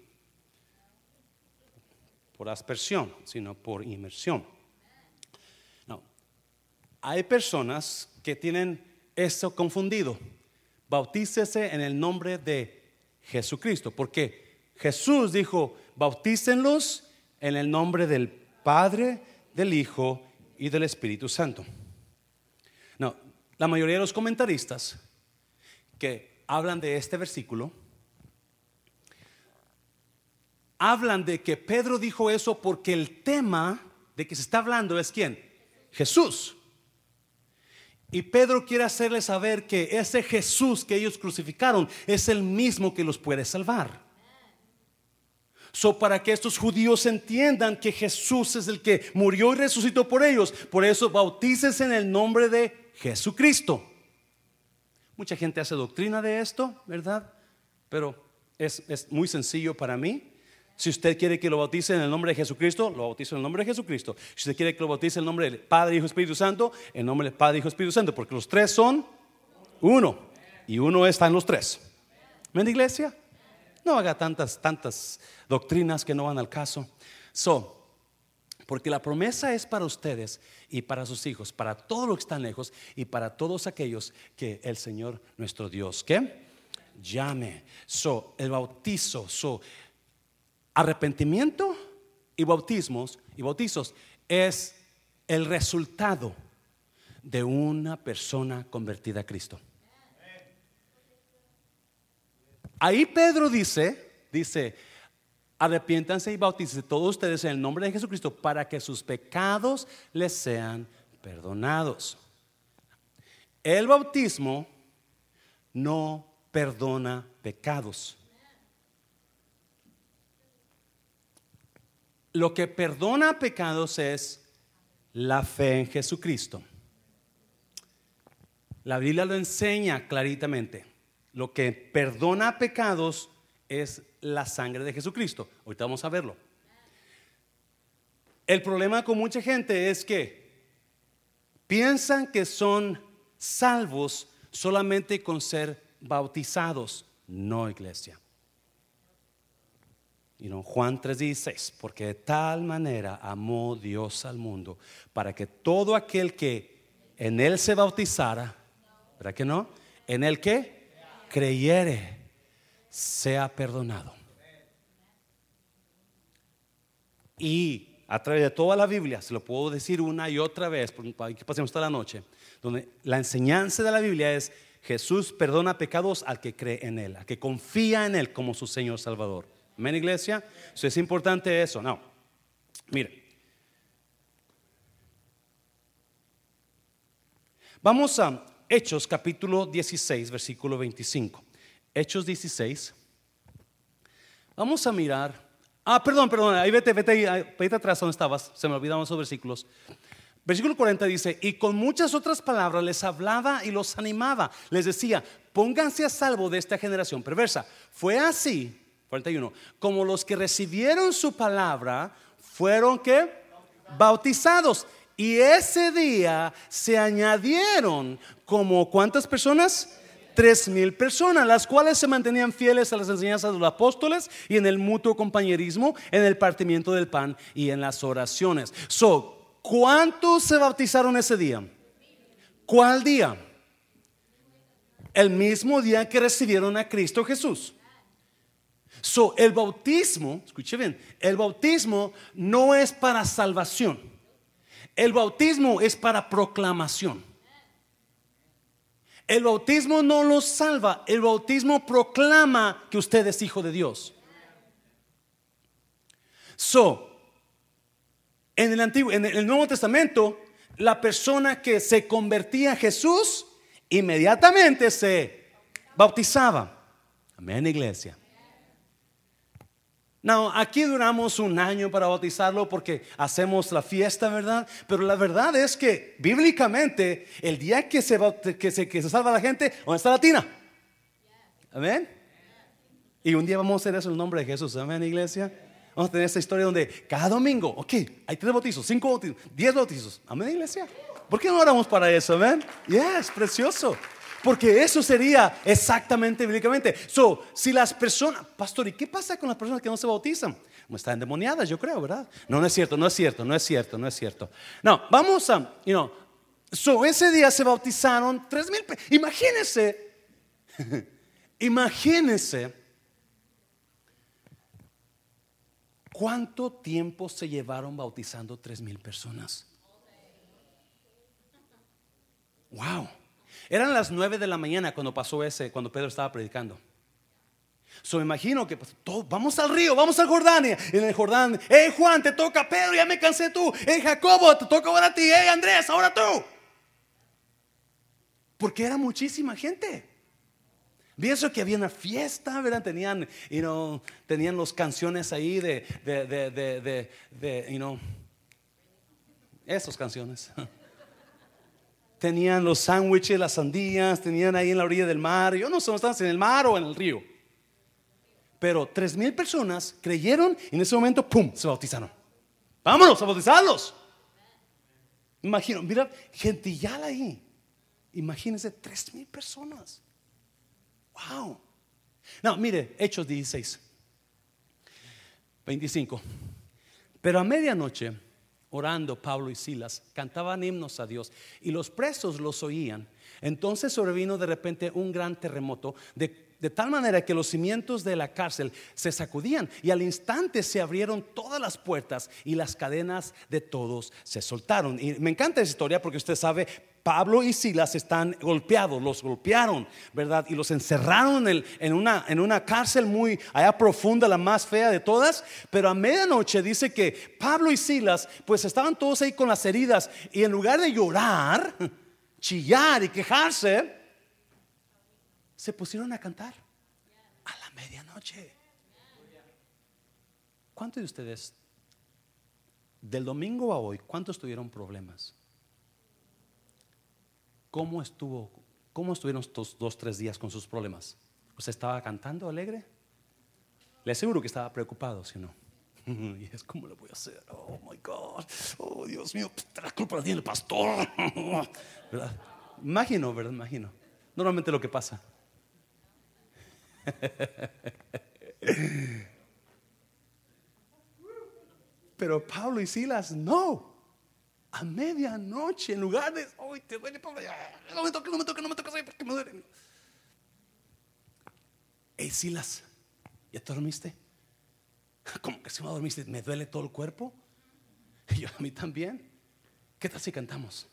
por aspersión, sino por inmersión. No. Hay personas que tienen eso confundido. Bautícese en el nombre de Jesucristo, porque Jesús dijo, bautícenlos en el nombre del Padre, del Hijo y del Espíritu Santo. No, la mayoría de los comentaristas que hablan de este versículo hablan de que Pedro dijo eso porque el tema de que se está hablando es quién? Jesús. Y Pedro quiere hacerles saber que ese Jesús que ellos crucificaron es el mismo que los puede salvar. So, para que estos judíos entiendan que Jesús es el que murió y resucitó por ellos, por eso bautícense en el nombre de Jesucristo. Mucha gente hace doctrina de esto, ¿verdad? Pero es, es muy sencillo para mí. Si usted quiere que lo bautice en el nombre de Jesucristo, lo bautizo en el nombre de Jesucristo. Si usted quiere que lo bautice en el nombre del Padre, Hijo, Espíritu Santo, en el nombre del Padre, Hijo, Espíritu Santo, porque los tres son uno y uno está en los tres. ¿Ven, iglesia? No haga tantas, tantas doctrinas que no van al caso. So, porque la promesa es para ustedes y para sus hijos, para todos los que están lejos y para todos aquellos que el Señor nuestro Dios, ¿qué? Llame. So, el bautizo, so, arrepentimiento y bautismos y bautizos es el resultado de una persona convertida a Cristo. Ahí Pedro dice, dice, arrepiéntanse y bautícense todos ustedes en el nombre de Jesucristo para que sus pecados les sean perdonados. El bautismo no perdona pecados. Lo que perdona pecados es la fe en Jesucristo. La Biblia lo enseña claritamente. Lo que perdona pecados es la sangre de Jesucristo. Ahorita vamos a verlo. El problema con mucha gente es que piensan que son salvos solamente con ser bautizados. No, iglesia. Y no, Juan 3:16, porque de tal manera amó Dios al mundo, para que todo aquel que en él se bautizara, ¿verdad que no? En el que creyere, sea perdonado. Y a través de toda la Biblia, se lo puedo decir una y otra vez, para que pasemos toda la noche, donde la enseñanza de la Biblia es Jesús perdona pecados al que cree en Él, al que confía en Él como su Señor Salvador. Amén, iglesia. Eso es importante eso. No. Mire. Vamos a Hechos capítulo 16, versículo 25. Hechos 16. Vamos a mirar. Ah, perdón, perdón. Ahí vete, vete, ahí, vete atrás donde estabas. Se me olvidaron esos versículos. Versículo 40 dice, y con muchas otras palabras les hablaba y los animaba. Les decía, pónganse a salvo de esta generación perversa. Fue así 41. Como los que recibieron su palabra fueron que bautizados. Y ese día se añadieron como cuántas personas? Tres mil personas, las cuales se mantenían fieles a las enseñanzas de los apóstoles y en el mutuo compañerismo, en el partimiento del pan y en las oraciones. So, ¿cuántos se bautizaron ese día? ¿Cuál día? El mismo día que recibieron a Cristo Jesús. So, el bautismo, escuche bien, el bautismo no es para salvación. El bautismo es para proclamación. El bautismo no lo salva, el bautismo proclama que usted es hijo de Dios. So, en el antiguo, en el Nuevo Testamento, la persona que se convertía a Jesús inmediatamente se bautizaba. Amén, iglesia. No, aquí duramos un año para bautizarlo porque hacemos la fiesta, ¿verdad? Pero la verdad es que bíblicamente el día que se, que se, que se salva la gente, ¿dónde está la tina? Amén. Y un día vamos a hacer eso en el nombre de Jesús, amén, iglesia. Vamos a tener esta historia donde cada domingo, ok, hay tres bautizos, cinco bautizos, diez bautizos, amén, iglesia. ¿Por qué no oramos para eso, amén? Yes, precioso. Porque eso sería exactamente bíblicamente. So, si las personas, pastor, ¿y qué pasa con las personas que no se bautizan? Están endemoniadas, yo creo, ¿verdad? No, no es cierto, no es cierto, no es cierto, no es cierto. No, vamos a, you know, so ese día se bautizaron tres mil. Imagínense, imagínense [LAUGHS] cuánto tiempo se llevaron bautizando tres mil personas. Wow. Eran las nueve de la mañana cuando pasó ese, cuando Pedro estaba predicando. So me imagino que pues, vamos al río, vamos al Jordán. en el Jordán, hey Juan, te toca Pedro, ya me cansé tú. Hey Jacobo, te toca ahora a ti. Hey Andrés, ahora tú. Porque era muchísima gente. Vi que había una fiesta, ¿verdad? Tenían, you know, tenían las canciones ahí de, de, de, de, de you know, esas canciones. [LAUGHS] tenían los sándwiches, las sandías, tenían ahí en la orilla del mar. Yo no sé, estaban en el mar o en el río. Pero tres mil personas creyeron y en ese momento, ¡pum!, se bautizaron. Vámonos a bautizarlos. Imagino, mira, gentillal ahí. Imagínense, tres mil personas. Wow. No, mire, Hechos 16, 25. Pero a medianoche orando Pablo y Silas, cantaban himnos a Dios y los presos los oían. Entonces sobrevino de repente un gran terremoto, de, de, tal manera que los cimientos de la cárcel se sacudían y al instante se abrieron todas las puertas y las cadenas de todos se soltaron. Y me encanta esa historia porque usted sabe, Pablo y Silas están golpeados, los golpearon, ¿verdad? Y los encerraron en, una, una cárcel muy allá profunda, la más fea de todas. Pero a medianoche dice que Pablo y Silas, pues estaban todos ahí con las heridas y en lugar de llorar, [LAUGHS] chillar y quejarse, se pusieron a cantar a la medianoche. ¿Cuántos de ustedes, del domingo a hoy, cuántos tuvieron problemas? ¿Cómo estuvo? ¿Cómo estuvieron estos dos, tres días con sus problemas? ¿Usted estaba cantando alegre? Le aseguro que estaba preocupado, si no. [LAUGHS] Y es como lo voy a hacer. Oh my God. Oh Dios mío, la culpa la tiene el pastor. [LAUGHS] Imagino, ¿verdad? Imagino. Normalmente lo que pasa. Pero Pablo y Silas no a medianoche, en lugar de, hoy te duele, no me toques, no me toques, no me toques, porque me duele. Hey, Silas, ¿ya te dormiste? ¿Cómo que si no dormiste? ¿Me duele todo el cuerpo? Y yo, a mí también. ¿Qué tal si cantamos?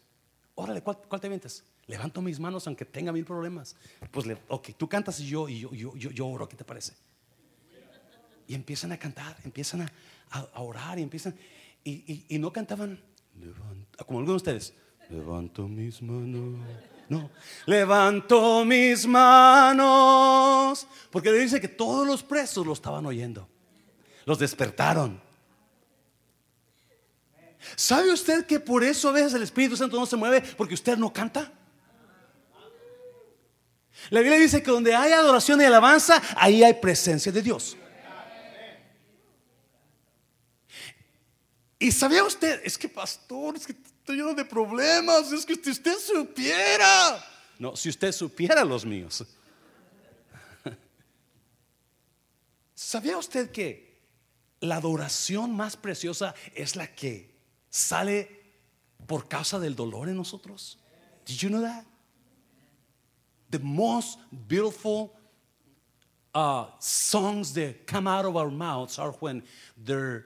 Órale, ¿cuál, te vienes? Levanto mis manos aunque tenga mil problemas. Pues, ok, tú cantas y yo, y yo, yo, yo, oro, ¿qué te parece? Y empiezan a cantar, empiezan a, orar y empiezan. Y, y, y no cantaban como algunos de ustedes. Levanto mis manos. No, levanto mis manos. Porque dice que todos los presos lo estaban oyendo. Los despertaron. ¿Sabe usted que por eso a veces el Espíritu Santo no se mueve? Porque usted no canta. La Biblia dice que donde hay adoración y alabanza, ahí hay presencia de Dios. Y sabía usted, es que pastor, es que estoy lleno de problemas, es que si usted supiera No, si usted supiera los míos. [LAUGHS] ¿Sabía usted que la adoración más preciosa es la que sale por causa del dolor en nosotros? Did you know that? The most beautiful uh, songs that come out of our mouths are when they're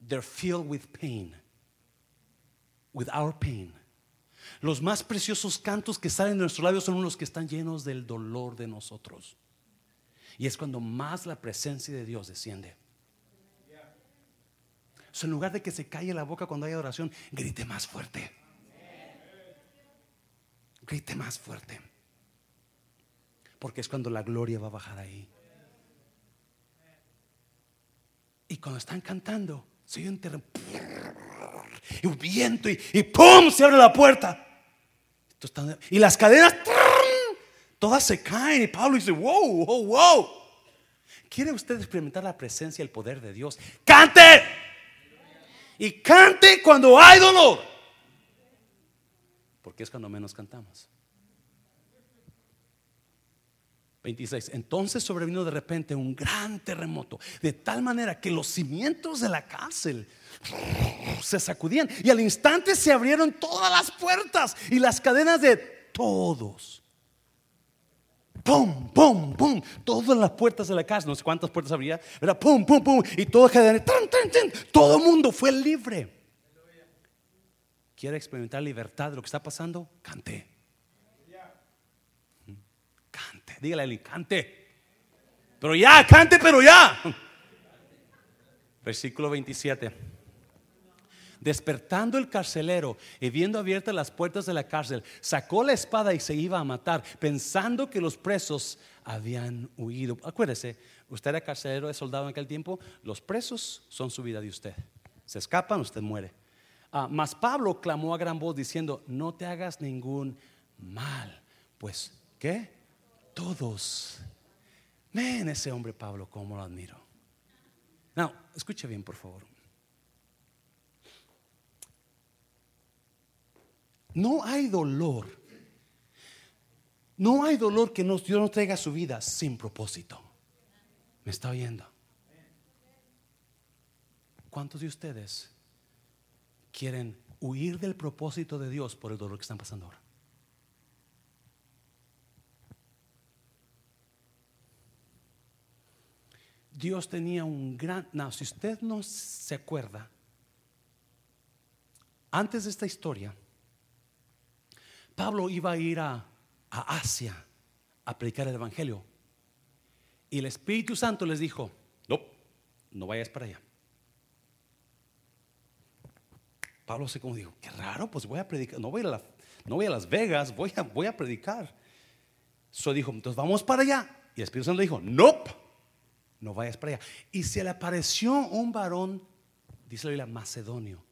they're filled with pain, with our pain. Los más preciosos cantos que salen de nuestros labios son los que están llenos del dolor de nosotros. Y es cuando más la presencia de Dios desciende. So, en lugar de que se calle la boca cuando hay oración, grite más fuerte. Grite más fuerte. Porque es cuando la gloria va a bajar ahí. Y cuando están cantando, se oye un terremoto y un viento y, y ¡pum! se abre la puerta. Y las cadenas todas se caen y Pablo dice, wow, wow, wow. ¿Quiere usted experimentar la presencia y el poder de Dios? Cante. Y cante cuando hay dolor. Porque es cuando menos cantamos. 26. Entonces sobrevino de repente un gran terremoto, de tal manera que los cimientos de la cárcel se sacudían y al instante se abrieron todas las puertas y las cadenas de todos. Pum, pum, pum. Todas las puertas de la casa, no sé cuántas puertas habría, era pum, pum, pum. Y todo, todo el mundo fue libre. ¿Quiere experimentar libertad de lo que está pasando? Cante. Cante. Dígale él, cante. Pero ya, cante, pero ya. Versículo 27. Despertando el carcelero y viendo abiertas las puertas de la cárcel, sacó la espada y se iba a matar, pensando que los presos habían huido. Acuérdese, usted era carcelero, de soldado en aquel tiempo, los presos son su vida de usted. Se escapan, usted muere. Ah, mas Pablo clamó a gran voz diciendo, no te hagas ningún mal. Pues, ¿qué? Todos. Ven ese hombre Pablo, como lo admiro. No, escuche bien, por favor. No hay dolor. No hay dolor que Dios no traiga a su vida sin propósito. ¿Me está oyendo? ¿Cuántos de ustedes quieren huir del propósito de Dios por el dolor que están pasando ahora? Dios tenía un gran... No, si usted no se acuerda, antes de esta historia, Pablo iba a ir a, Asia a predicar el Evangelio. Y el Espíritu Santo les dijo, no, no vayas para allá. Pablo se como dijo, qué raro, pues voy a predicar, no voy a, no voy a Las Vegas, voy a, voy a predicar. So dijo, entonces vamos para allá. Y el Espíritu Santo dijo, no, no vayas para allá. Y se le apareció un varón, dice la Biblia, macedonio,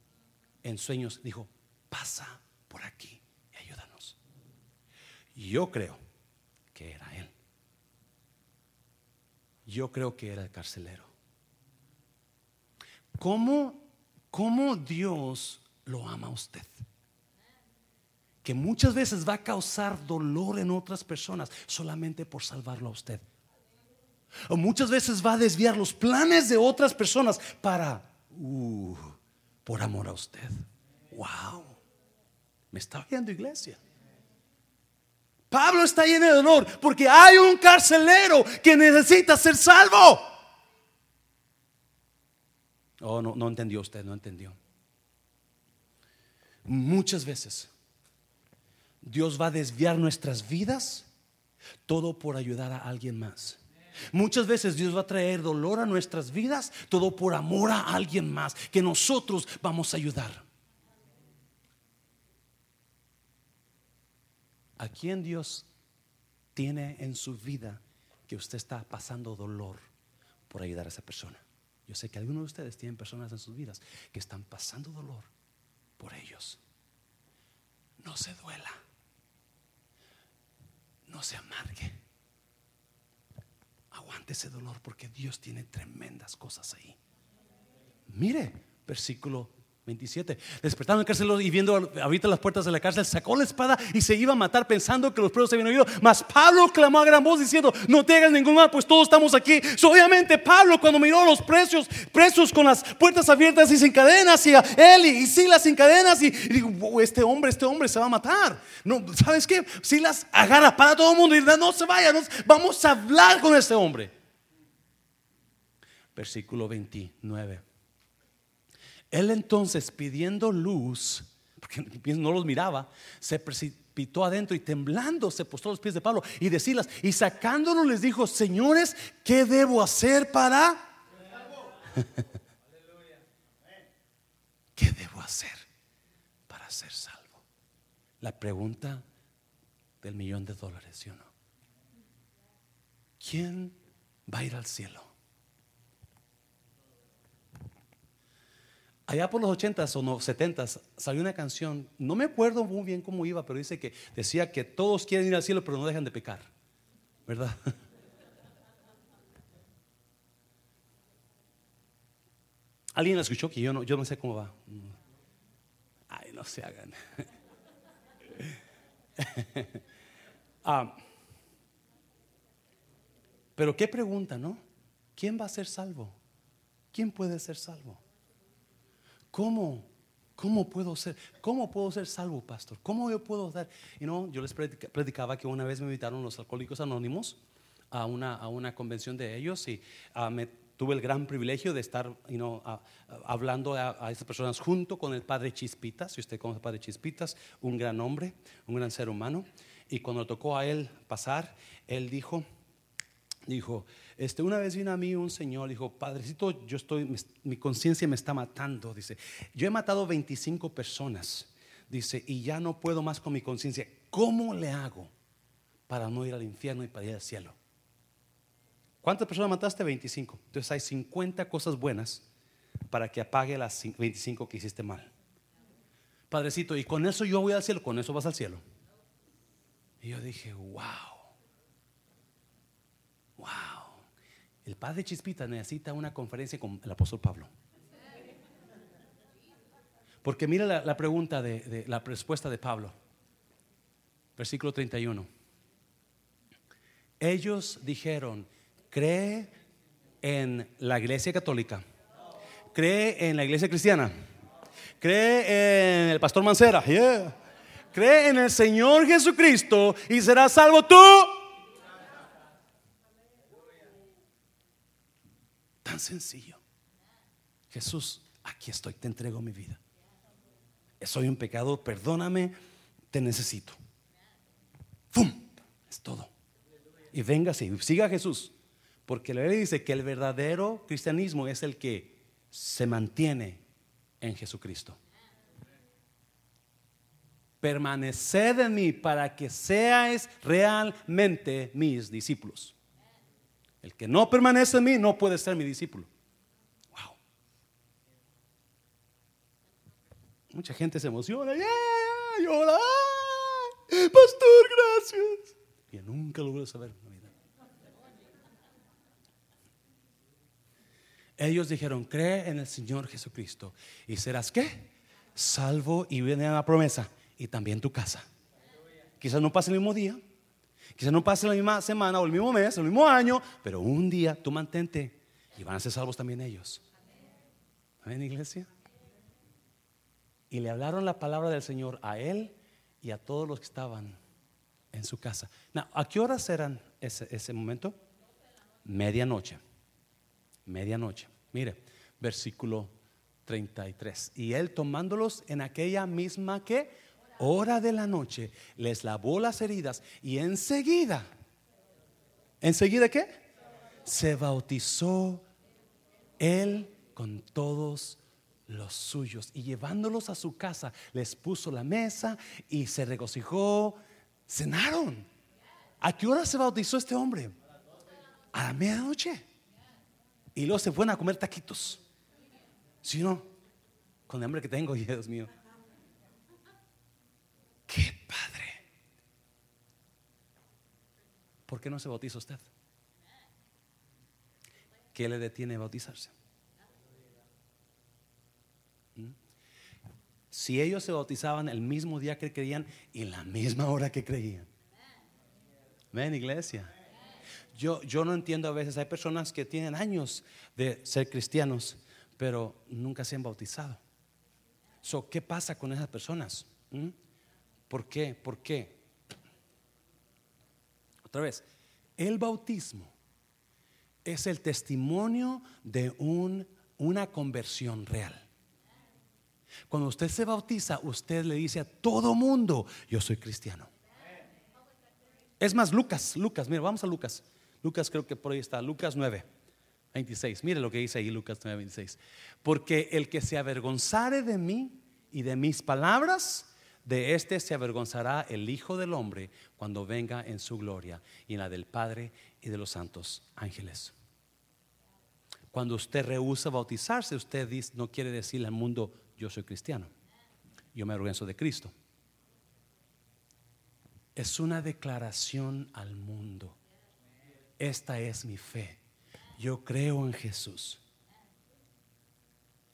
en sueños, dijo, pasa por aquí. Yo creo que era él. Yo creo que era el carcelero. ¿Cómo, cómo Dios lo ama a usted? Que muchas veces va a causar dolor en otras personas solamente por salvarlo a usted. O muchas veces va a desviar los planes de otras personas para, uh, por amor a usted. Wow. ¿Me está viendo iglesia? Pablo está lleno de dolor porque hay un carcelero que necesita ser salvo. Oh, no, no entendió usted, no entendió. Muchas veces Dios va a desviar nuestras vidas todo por ayudar a alguien más. Muchas veces Dios va a traer dolor a nuestras vidas, todo por amor a alguien más, que nosotros vamos a ayudar. ¿A quién Dios tiene en su vida que usted está pasando dolor por ayudar a esa persona? Yo sé que algunos de ustedes tienen personas en sus vidas que están pasando dolor por ellos. No se duela. No se amargue. Aguante ese dolor porque Dios tiene tremendas cosas ahí. Mire, versículo 27. Despertaron en cárcel y viendo ahorita las puertas de la cárcel, sacó la espada y se iba a matar pensando que los presos se habían oído. Mas Pablo clamó a gran voz diciendo, no te hagas ningún mal, pues todos estamos aquí. obviamente Pablo cuando miró los presos, presos con las puertas abiertas y sin cadenas, y a él y, Silas sin cadenas, y, digo, este hombre, este hombre se va a matar. No, ¿sabes qué? Silas agarra para todo el mundo y no se vaya, vamos a hablar con este hombre. Versículo 29. Él entonces pidiendo luz, porque [LAUGHS] no los miraba, se precipitó adentro y temblando se postró a los pies de Pablo y de y sacándolo les dijo, señores, ¿qué debo hacer para... [LAUGHS] ¿Qué debo hacer para ser salvo? La pregunta del millón de dólares, ¿sí o no? ¿Quién va a ir al cielo? Allá por los 80s o 70s salió una canción, no me acuerdo muy bien cómo iba, pero dice que decía que todos quieren ir al cielo, pero no dejan de pecar. ¿Verdad? [LAUGHS] ¿Alguien la escuchó? Que yo no, yo no sé cómo va. Ay, no se hagan. [LAUGHS] Ah, pero qué pregunta, ¿no? ¿Quién va a ser salvo? ¿Quién puede ser salvo? ¿Cómo? ¿Cómo puedo ser? ¿Cómo puedo ser salvo, pastor? ¿Cómo yo puedo dar? Y no, yo les predicaba que una vez me invitaron los alcohólicos anónimos a una, a una convención de ellos y uh, me tuve el gran privilegio de estar you know, hablando a, a, estas personas junto con el padre Chispitas. Si usted conoce al padre Chispitas, un gran hombre, un gran ser humano. Y cuando tocó a él pasar, él dijo, dijo, este, una vez vino a mí un señor, dijo, padrecito, yo estoy, mi conciencia me está matando, dice, yo he matado 25 personas, dice, y ya no puedo más con mi conciencia, ¿cómo le hago para no ir al infierno y para ir al cielo? ¿Cuántas personas mataste? 25. Entonces hay 50 cosas buenas para que apague las 25 que hiciste mal. Padrecito, y con eso yo voy al cielo, con eso vas al cielo. Y yo dije, wow. Wow. El padre Chispita necesita una conferencia con el apóstol Pablo. Porque mira la, pregunta de, la respuesta de Pablo. Versículo 31. Ellos dijeron, cree en la iglesia católica, cree en la iglesia cristiana, cree en el pastor Mancera, cree en el Señor Jesucristo y serás salvo tú sencillo. Jesús, aquí estoy, te entrego mi vida. Soy un pecado, perdóname, te necesito. ¡Fum! Es todo. Y véngase y siga a Jesús. Porque la ley dice que el verdadero cristianismo es el que se mantiene en Jesucristo. Permaneced en mí para que seáis realmente mis discípulos. El que no permanece en mí no puede ser mi discípulo. Wow. Mucha gente se emociona, yeah, llora, pastor, gracias. Y nunca lo voy a saber en la vida. Ellos dijeron, cree en el Señor Jesucristo y serás qué? Salvo y viene a la promesa y también tu casa. Quizás no pase el mismo día, Quizás no pase la misma semana o el mismo mes, el mismo año, pero un día tú mantente y van a ser salvos también ellos. Amén, iglesia. Y le hablaron la palabra del Señor a él y a todos los que estaban en su casa. ¿A qué horas eran ese, ese momento? Medianoche. Medianoche. Mire, versículo 33. Y él tomándolos en aquella misma que hora de la noche, les lavó las heridas y enseguida, ¿enseguida qué? Se bautizó él con todos los suyos y llevándolos a su casa les puso la mesa y se regocijó, cenaron. ¿A qué hora se bautizó este hombre? A la medianoche. Y luego se fueron a comer taquitos. Si no, con el hambre que tengo, [LAUGHS] Dios mío. Qué padre. ¿Por qué no se bautiza usted? ¿Qué le detiene bautizarse? ¿Mm? si ellos se bautizaban el mismo día que creían y la misma hora que creían. Ven, iglesia. Yo, yo no entiendo a veces, hay personas que tienen años de ser cristianos, pero nunca se han bautizado. So, ¿Qué pasa con esas personas? ¿Mm? ¿Por qué? ¿Por qué? Otra vez, el bautismo es el testimonio de un, una conversión real. Cuando usted se bautiza, usted le dice a todo mundo, yo soy cristiano. Es más, Lucas, Lucas, mira, vamos a Lucas. Lucas creo que por ahí está, Lucas 9, 26. Mire lo que dice ahí Lucas 9, 26. Porque el que se avergonzare de mí y de mis palabras, de este se avergonzará el Hijo del Hombre cuando venga en su gloria y en la del Padre y de los santos ángeles. Cuando usted rehúsa bautizarse, usted no quiere decirle al mundo, yo soy cristiano, yo me avergüenzo de Cristo. Es una declaración al mundo. Esta es mi fe. Yo creo en Jesús.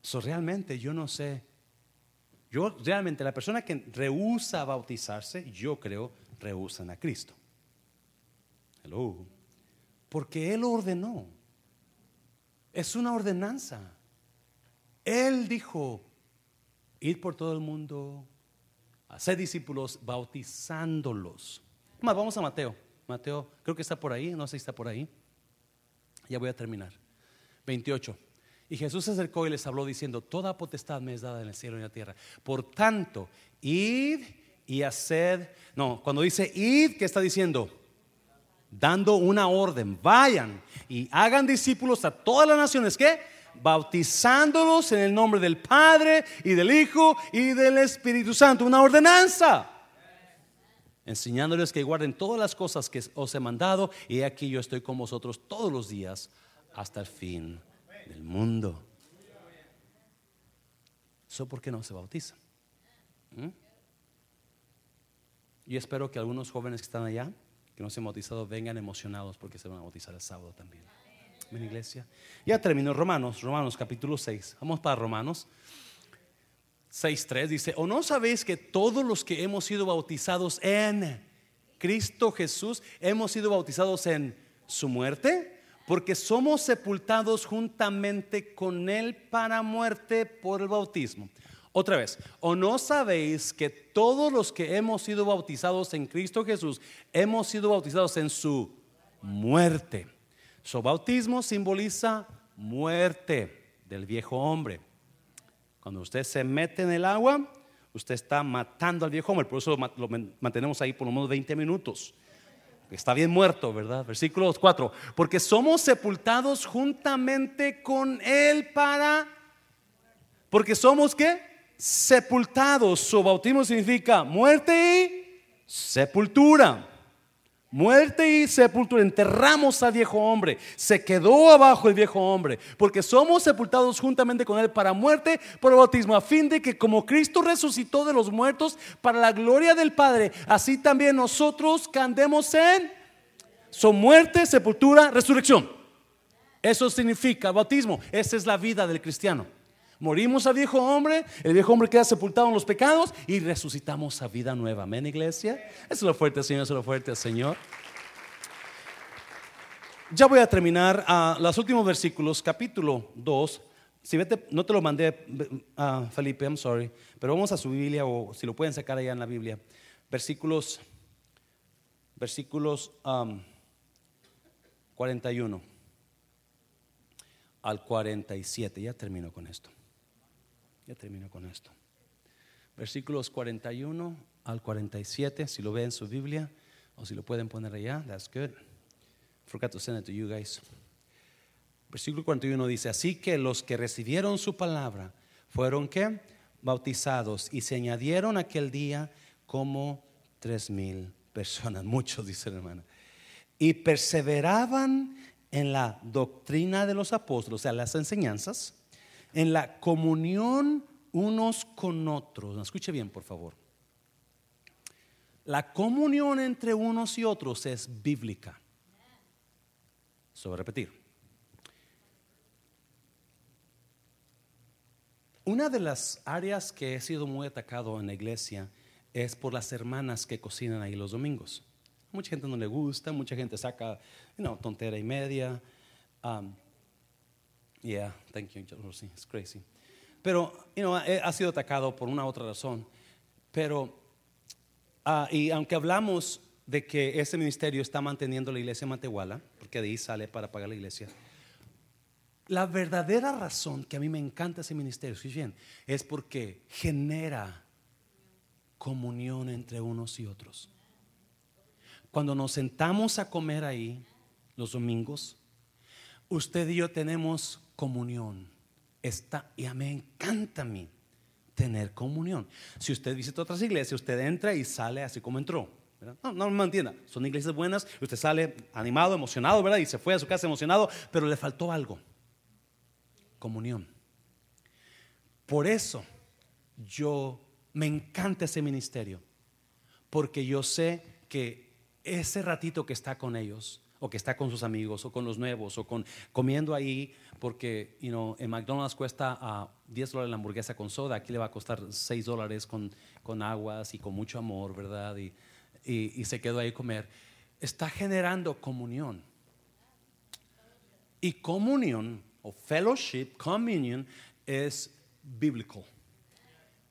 So, realmente yo no sé. Yo realmente la persona que rehúsa bautizarse, yo creo, rehusan a Cristo. Hello. Porque Él ordenó. Es una ordenanza. Él dijo, ir por todo el mundo, hacer discípulos, bautizándolos. Vamos a Mateo. Mateo, creo que está por ahí, no sé si está por ahí. Ya voy a terminar. 28. Y Jesús se acercó y les habló diciendo, toda potestad me es dada en el cielo y en la tierra. Por tanto, id y haced, no, cuando dice id, ¿qué está diciendo? dando una orden, vayan y hagan discípulos a todas las naciones, ¿qué? Bautizándolos en el nombre del Padre y del Hijo y del Espíritu Santo, una ordenanza. Enseñándoles que guarden todas las cosas que os he mandado y aquí yo estoy con vosotros todos los días hasta el fin del mundo. ¿Eso por qué no se bautizan? ¿Mm? Y espero que algunos jóvenes que están allá que no se han bautizado vengan emocionados porque se van a bautizar el sábado también. En iglesia. Ya terminó Romanos, Romanos capítulo 6. Vamos para Romanos 6.3. Dice, ¿o no sabéis que todos los que hemos sido bautizados en Cristo Jesús, hemos sido bautizados en su muerte? Porque somos sepultados juntamente con Él para muerte por el bautismo otra vez, ¿o no sabéis que todos los que hemos sido bautizados en Cristo Jesús, hemos sido bautizados en su muerte? Su bautismo simboliza muerte del viejo hombre. Cuando usted se mete en el agua, usted está matando al viejo hombre, por eso lo, mantenemos ahí por lo menos 20 minutos. Está bien muerto, ¿verdad? Versículo 4. Porque somos sepultados juntamente con Él para... Porque somos qué? sepultados. Su bautismo significa muerte y sepultura. Muerte y sepultura. Enterramos al viejo hombre. Se quedó abajo el viejo hombre. Porque somos sepultados juntamente con él para muerte por el bautismo. A fin de que como Cristo resucitó de los muertos para la gloria del Padre, así también nosotros candemos en su muerte, sepultura, resurrección. Eso significa bautismo. Esa es la vida del cristiano. Morimos al viejo hombre, el viejo hombre queda sepultado en los pecados y resucitamos a vida nueva. Amén, iglesia. Eso es lo fuerte, Señor, eso es lo fuerte, Señor. Ya voy a terminar a los últimos versículos, capítulo 2. Si vete, no te lo mandé, a Felipe, I'm sorry, pero vamos a su Biblia o si lo pueden sacar allá en la Biblia. Versículos, versículos 41 al 47. Ya termino con esto. Ya termino con esto. Versículos 41 al 47, si lo ven en su Biblia o si lo pueden poner allá, that's good. Forgot to send it to you guys. Versículo 41 dice, así que los que recibieron su palabra fueron que bautizados y se añadieron aquel día como tres mil personas, [LAUGHS] muchos dice la hermana, y perseveraban en la doctrina de los apóstoles, o sea, las enseñanzas, en la comunión unos con otros. Escuche bien, por favor. La comunión entre unos y otros es bíblica. Sobre repetir. Una de las áreas que he sido muy atacado en la iglesia es por las hermanas que cocinan ahí los domingos. Mucha gente no le gusta, mucha gente saca, you tontera y media. Um, yeah, thank you, Rosie, it's crazy. Pero, you know, ha sido atacado por una otra razón. Pero, uh, y aunque hablamos de que ese ministerio está manteniendo la iglesia en Matehuala, porque de ahí sale para pagar la iglesia, la verdadera razón que a mí me encanta ese ministerio, ¿sí bien? Es porque genera comunión entre unos y otros. Cuando nos sentamos a comer ahí los domingos, usted y yo tenemos comunión. Está, y a mí me encanta a mí tener comunión. Si usted visita otras iglesias, usted entra y sale así como entró. No, no me entienda, son iglesias buenas, usted sale animado, emocionado, ¿verdad? Y se fue a su casa emocionado, pero le faltó algo, comunión. Por eso yo me encanta ese ministerio, porque yo sé que ese ratito que está con ellos, o que está con sus amigos, o con los nuevos, o con comiendo ahí, porque you en McDonald's cuesta a 10 dólares la hamburguesa con soda, aquí le va a costar 6 dólares con, con aguas y con mucho amor, ¿verdad? Y, y, se quedó ahí a comer. Está generando comunión. Y comunión, o fellowship, communion, es bíblico.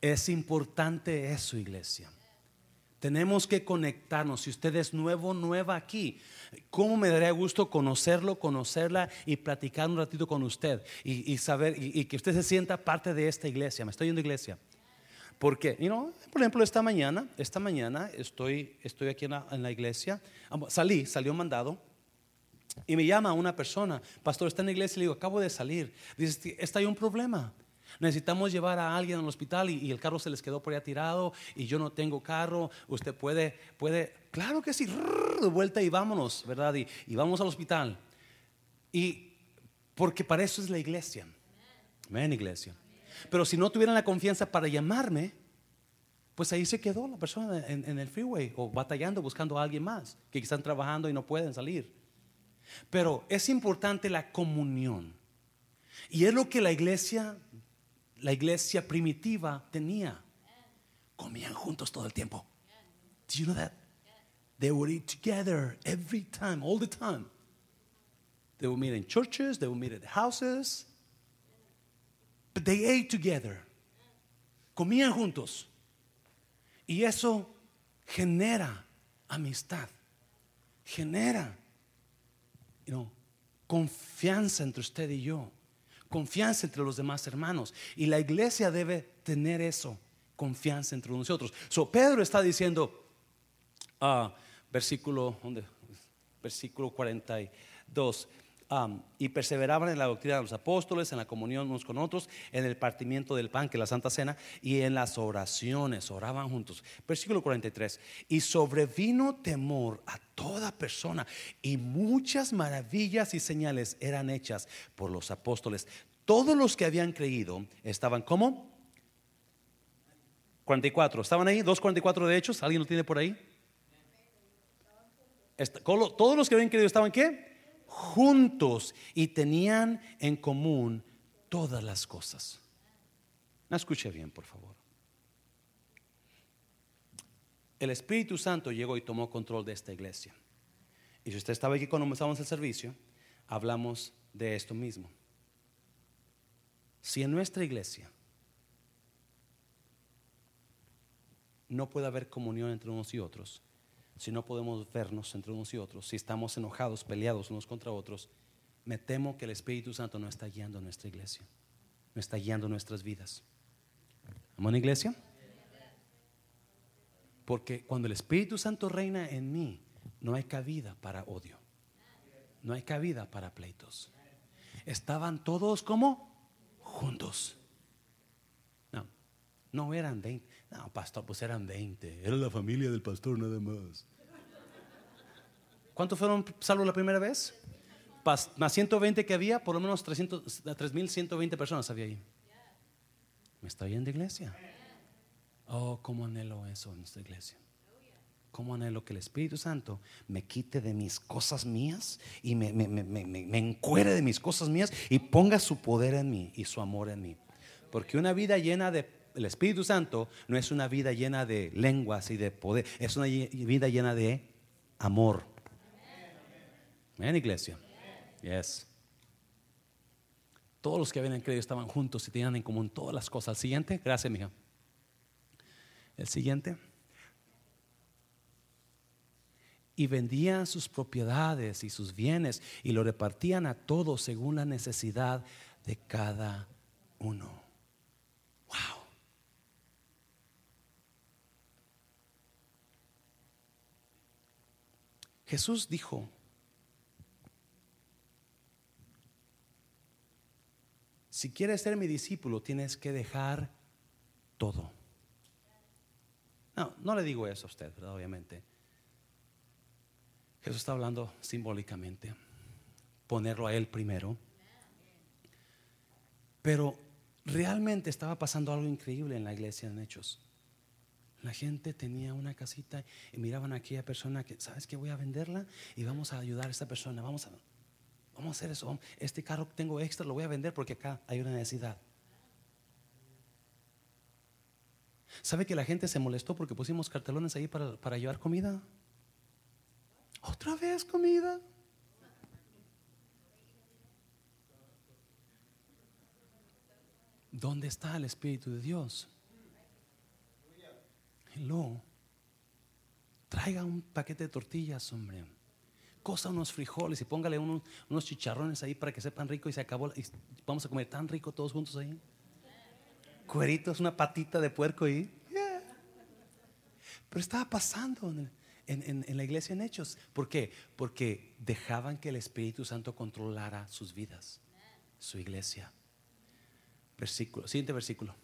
Es importante eso, iglesia. Tenemos que conectarnos. Si usted es nuevo, nueva aquí, ¿cómo me daría gusto conocerlo, conocerla y platicar un ratito con usted y, saber y, que usted se sienta parte de esta iglesia? Me estoy yendo a iglesia. Porque, you por ejemplo, esta mañana, esta mañana estoy, estoy aquí en la, en la iglesia, salí, salió mandado. Y me llama una persona, pastor, está en la iglesia, y le digo, acabo de salir. Dice, está ahí un problema. Necesitamos llevar a alguien al hospital y, el carro se les quedó por allá tirado y yo no tengo carro. Usted puede, puede, claro que sí, de vuelta y vámonos, ¿verdad? Y, vamos al hospital. Y porque para eso es la iglesia. Amén, iglesia. Pero si no tuvieran la confianza para llamarme, pues ahí se quedó la persona en, en, el freeway o batallando, buscando a alguien más que están trabajando y no pueden salir. Pero es importante la comunión. Y es lo que la iglesia la iglesia primitiva tenía. Comían juntos todo el tiempo. Do you know that? They would eat together every time, all the time. They would meet in churches, they would meet at houses. But they ate together. Comían juntos. Y eso genera amistad. Genera you know, confianza entre usted y yo confianza entre los demás hermanos. Y la iglesia debe tener eso, confianza entre nosotros. So, Pedro está diciendo, uh, versículo, versículo 42. Y perseveraban en la doctrina de los apóstoles, en la comunión unos con otros, en el partimiento del pan, que es la Santa Cena, y en las oraciones, oraban juntos. Versículo 43. Y sobrevino temor a toda persona, y muchas maravillas y señales eran hechas por los apóstoles. Todos los que habían creído estaban como 44. ¿Estaban ahí? ¿244 de hechos? ¿Alguien lo tiene por ahí? Todos los que habían creído estaban qué? Juntos y tenían en común todas las cosas. No escuche bien, por favor. El Espíritu Santo llegó y tomó control de esta iglesia. Y si usted estaba aquí cuando comenzamos el servicio, hablamos de esto mismo. Si en nuestra iglesia no puede haber comunión entre unos y otros, si no podemos vernos entre unos y otros, si estamos enojados, peleados unos contra otros, me temo que el Espíritu Santo no está guiando nuestra iglesia, no está guiando nuestras vidas. ¿Amón, iglesia? Porque cuando el Espíritu Santo reina en mí, no hay cabida para odio, no hay cabida para pleitos. Estaban todos como juntos. No, eran 20. No, pastor, pues eran 20. Era la familia del pastor nada más. ¿Cuántos fueron salvos la primera vez? más 120 que había, por lo menos 300, 3.120 personas había ahí. ¿Me está yendo iglesia? Oh, cómo anhelo eso en esta iglesia. Cómo anhelo que el Espíritu Santo me quite de mis cosas mías y me, me, me, me, encuere de mis cosas mías y ponga su poder en mí y su amor en mí. Porque una vida llena de el Espíritu Santo no es una vida llena de lenguas y de poder, es una vida llena de amor. Amén, iglesia. Yes. Todos los que habían creído estaban juntos y tenían en común todas las cosas. El siguiente, gracias, mija. El siguiente. Y vendían sus propiedades y sus bienes y lo repartían a todos según la necesidad de cada uno. Wow. Jesús dijo, si quieres ser mi discípulo, tienes que dejar todo. No, no le digo eso a usted, obviamente. Jesús está hablando simbólicamente, ponerlo a Él primero. Pero realmente estaba pasando algo increíble en la iglesia en Hechos. La gente tenía una casita y miraban a aquella persona que, ¿sabes qué? Voy a venderla y vamos a ayudar a esta persona. Vamos a, vamos a hacer eso. Este carro que tengo extra lo voy a vender porque acá hay una necesidad. ¿Sabe que la gente se molestó porque pusimos cartelones ahí para, para llevar comida? ¿Otra vez comida? ¿Dónde está el Espíritu de Dios? Hello. Traiga un paquete de tortillas, hombre. Cosa unos frijoles y póngale unos, chicharrones ahí para que sepan rico y se acabó. Y vamos a comer tan rico todos juntos ahí. Cueritos, una patita de puerco ahí. Pero estaba pasando en, la iglesia en Hechos. ¿Por qué? Porque dejaban que el Espíritu Santo controlara sus vidas, su iglesia. Versículo, siguiente versículo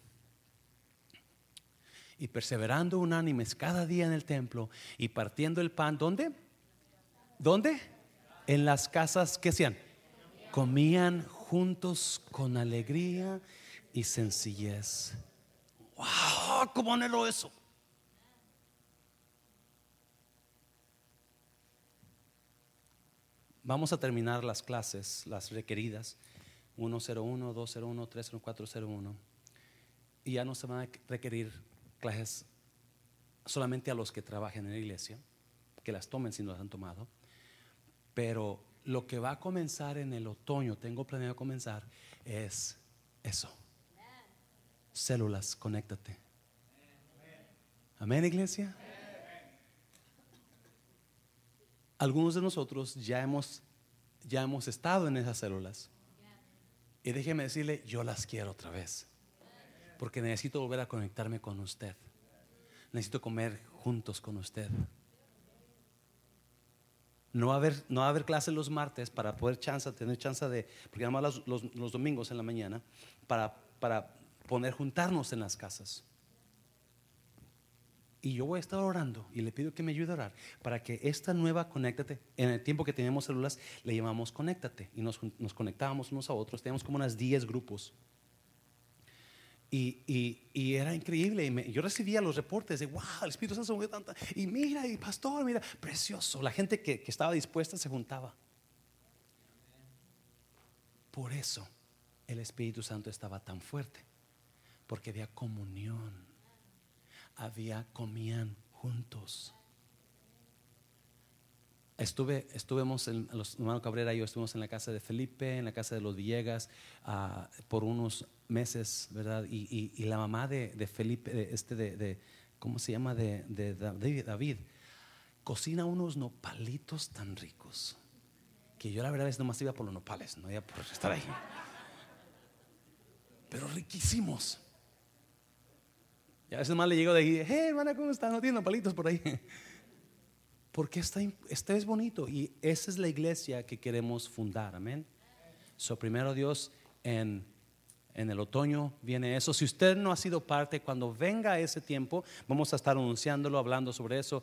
y perseverando unánimes cada día en el templo y partiendo el pan, ¿dónde? ¿Dónde? En las casas que hacían. Comían juntos con alegría y sencillez. ¡Wow! ¿Cómo anhelo eso? Vamos a terminar las clases, las requeridas, 101, 201, 30401. Y ya no se van a requerir clases solamente a los que trabajen en la iglesia, que las tomen si no las han tomado. Pero lo que va a comenzar en el otoño, tengo planeado comenzar, es eso. Células, conéctate. Amén, iglesia. Algunos de nosotros ya hemos, ya hemos estado en esas células. Y déjeme decirle, yo las quiero otra vez porque necesito volver a conectarme con usted. Necesito comer juntos con usted. No va a haber, no haber clases los martes para poder chance, tener chance de, porque además los, los, domingos en la mañana, para, para poner juntarnos en las casas. Y yo voy a estar orando y le pido que me ayude a orar para que esta nueva conéctate, en el tiempo que teníamos células, le llamamos conéctate y nos, nos conectábamos unos a otros. Teníamos como unas 10 grupos. Y, era increíble. Y yo recibía los reportes de, wow, el Espíritu Santo se movió tanto. Y mira, y pastor, mira, precioso. La gente que, que estaba dispuesta se juntaba. Por eso el Espíritu Santo estaba tan fuerte. Porque había comunión. Había, comían juntos. Estuve, estuvimos, en, los hermanos Cabrera y yo estuvimos en la casa de Felipe, en la casa de los Villegas, uh, por unos meses, ¿verdad? Y, y, la mamá de, de Felipe, este de, de, ¿cómo se llama? De, de, David, cocina unos nopalitos tan ricos que yo la verdad es nomás iba por los nopales, no iba por estar ahí. Pero riquísimos. Y a veces más le llego de ahí, hey hermana, ¿cómo estás? ¿No tiene nopalitos por ahí? Porque este es bonito y esa es la iglesia que queremos fundar, amén. So, primero Dios, en, en el otoño viene eso. Si usted no ha sido parte, cuando venga ese tiempo, vamos a estar anunciándolo, hablando sobre eso.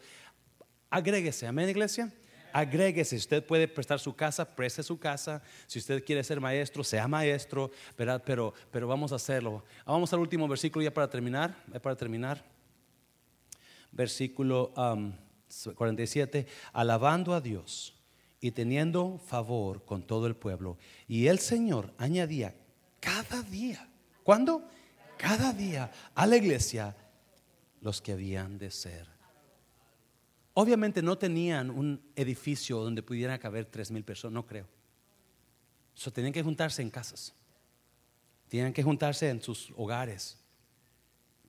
Agréguese, amén, iglesia. Agréguese, si usted puede prestar su casa, preste su casa. Si usted quiere ser maestro, sea maestro, ¿verdad? Pero, pero vamos a hacerlo. Vamos al último versículo ya para terminar. para terminar. Versículo. Um, 47, alabando a Dios y teniendo favor con todo el pueblo. Y el Señor añadía cada día. ¿Cuándo? cada día a la iglesia los que habían de ser. Obviamente no tenían un edificio donde pudieran caber tres mil personas, no creo. So, tenían que juntarse en casas, tenían que juntarse en sus hogares.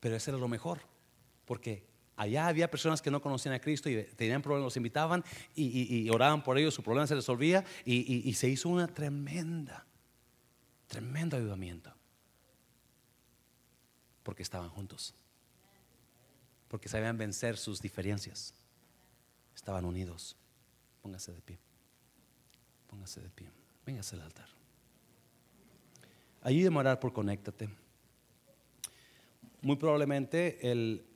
Pero eso era lo mejor, porque allá había personas que no conocían a Cristo y tenían problemas, los invitaban y, oraban por ellos, su problema se resolvía y, se hizo una tremenda, tremendo ayudamiento, porque estaban juntos porque sabían vencer sus diferencias. Estaban unidos. Póngase de pie. Póngase de pie. Véngase al altar. Ayúdeme a orar por conéctate. Muy probablemente el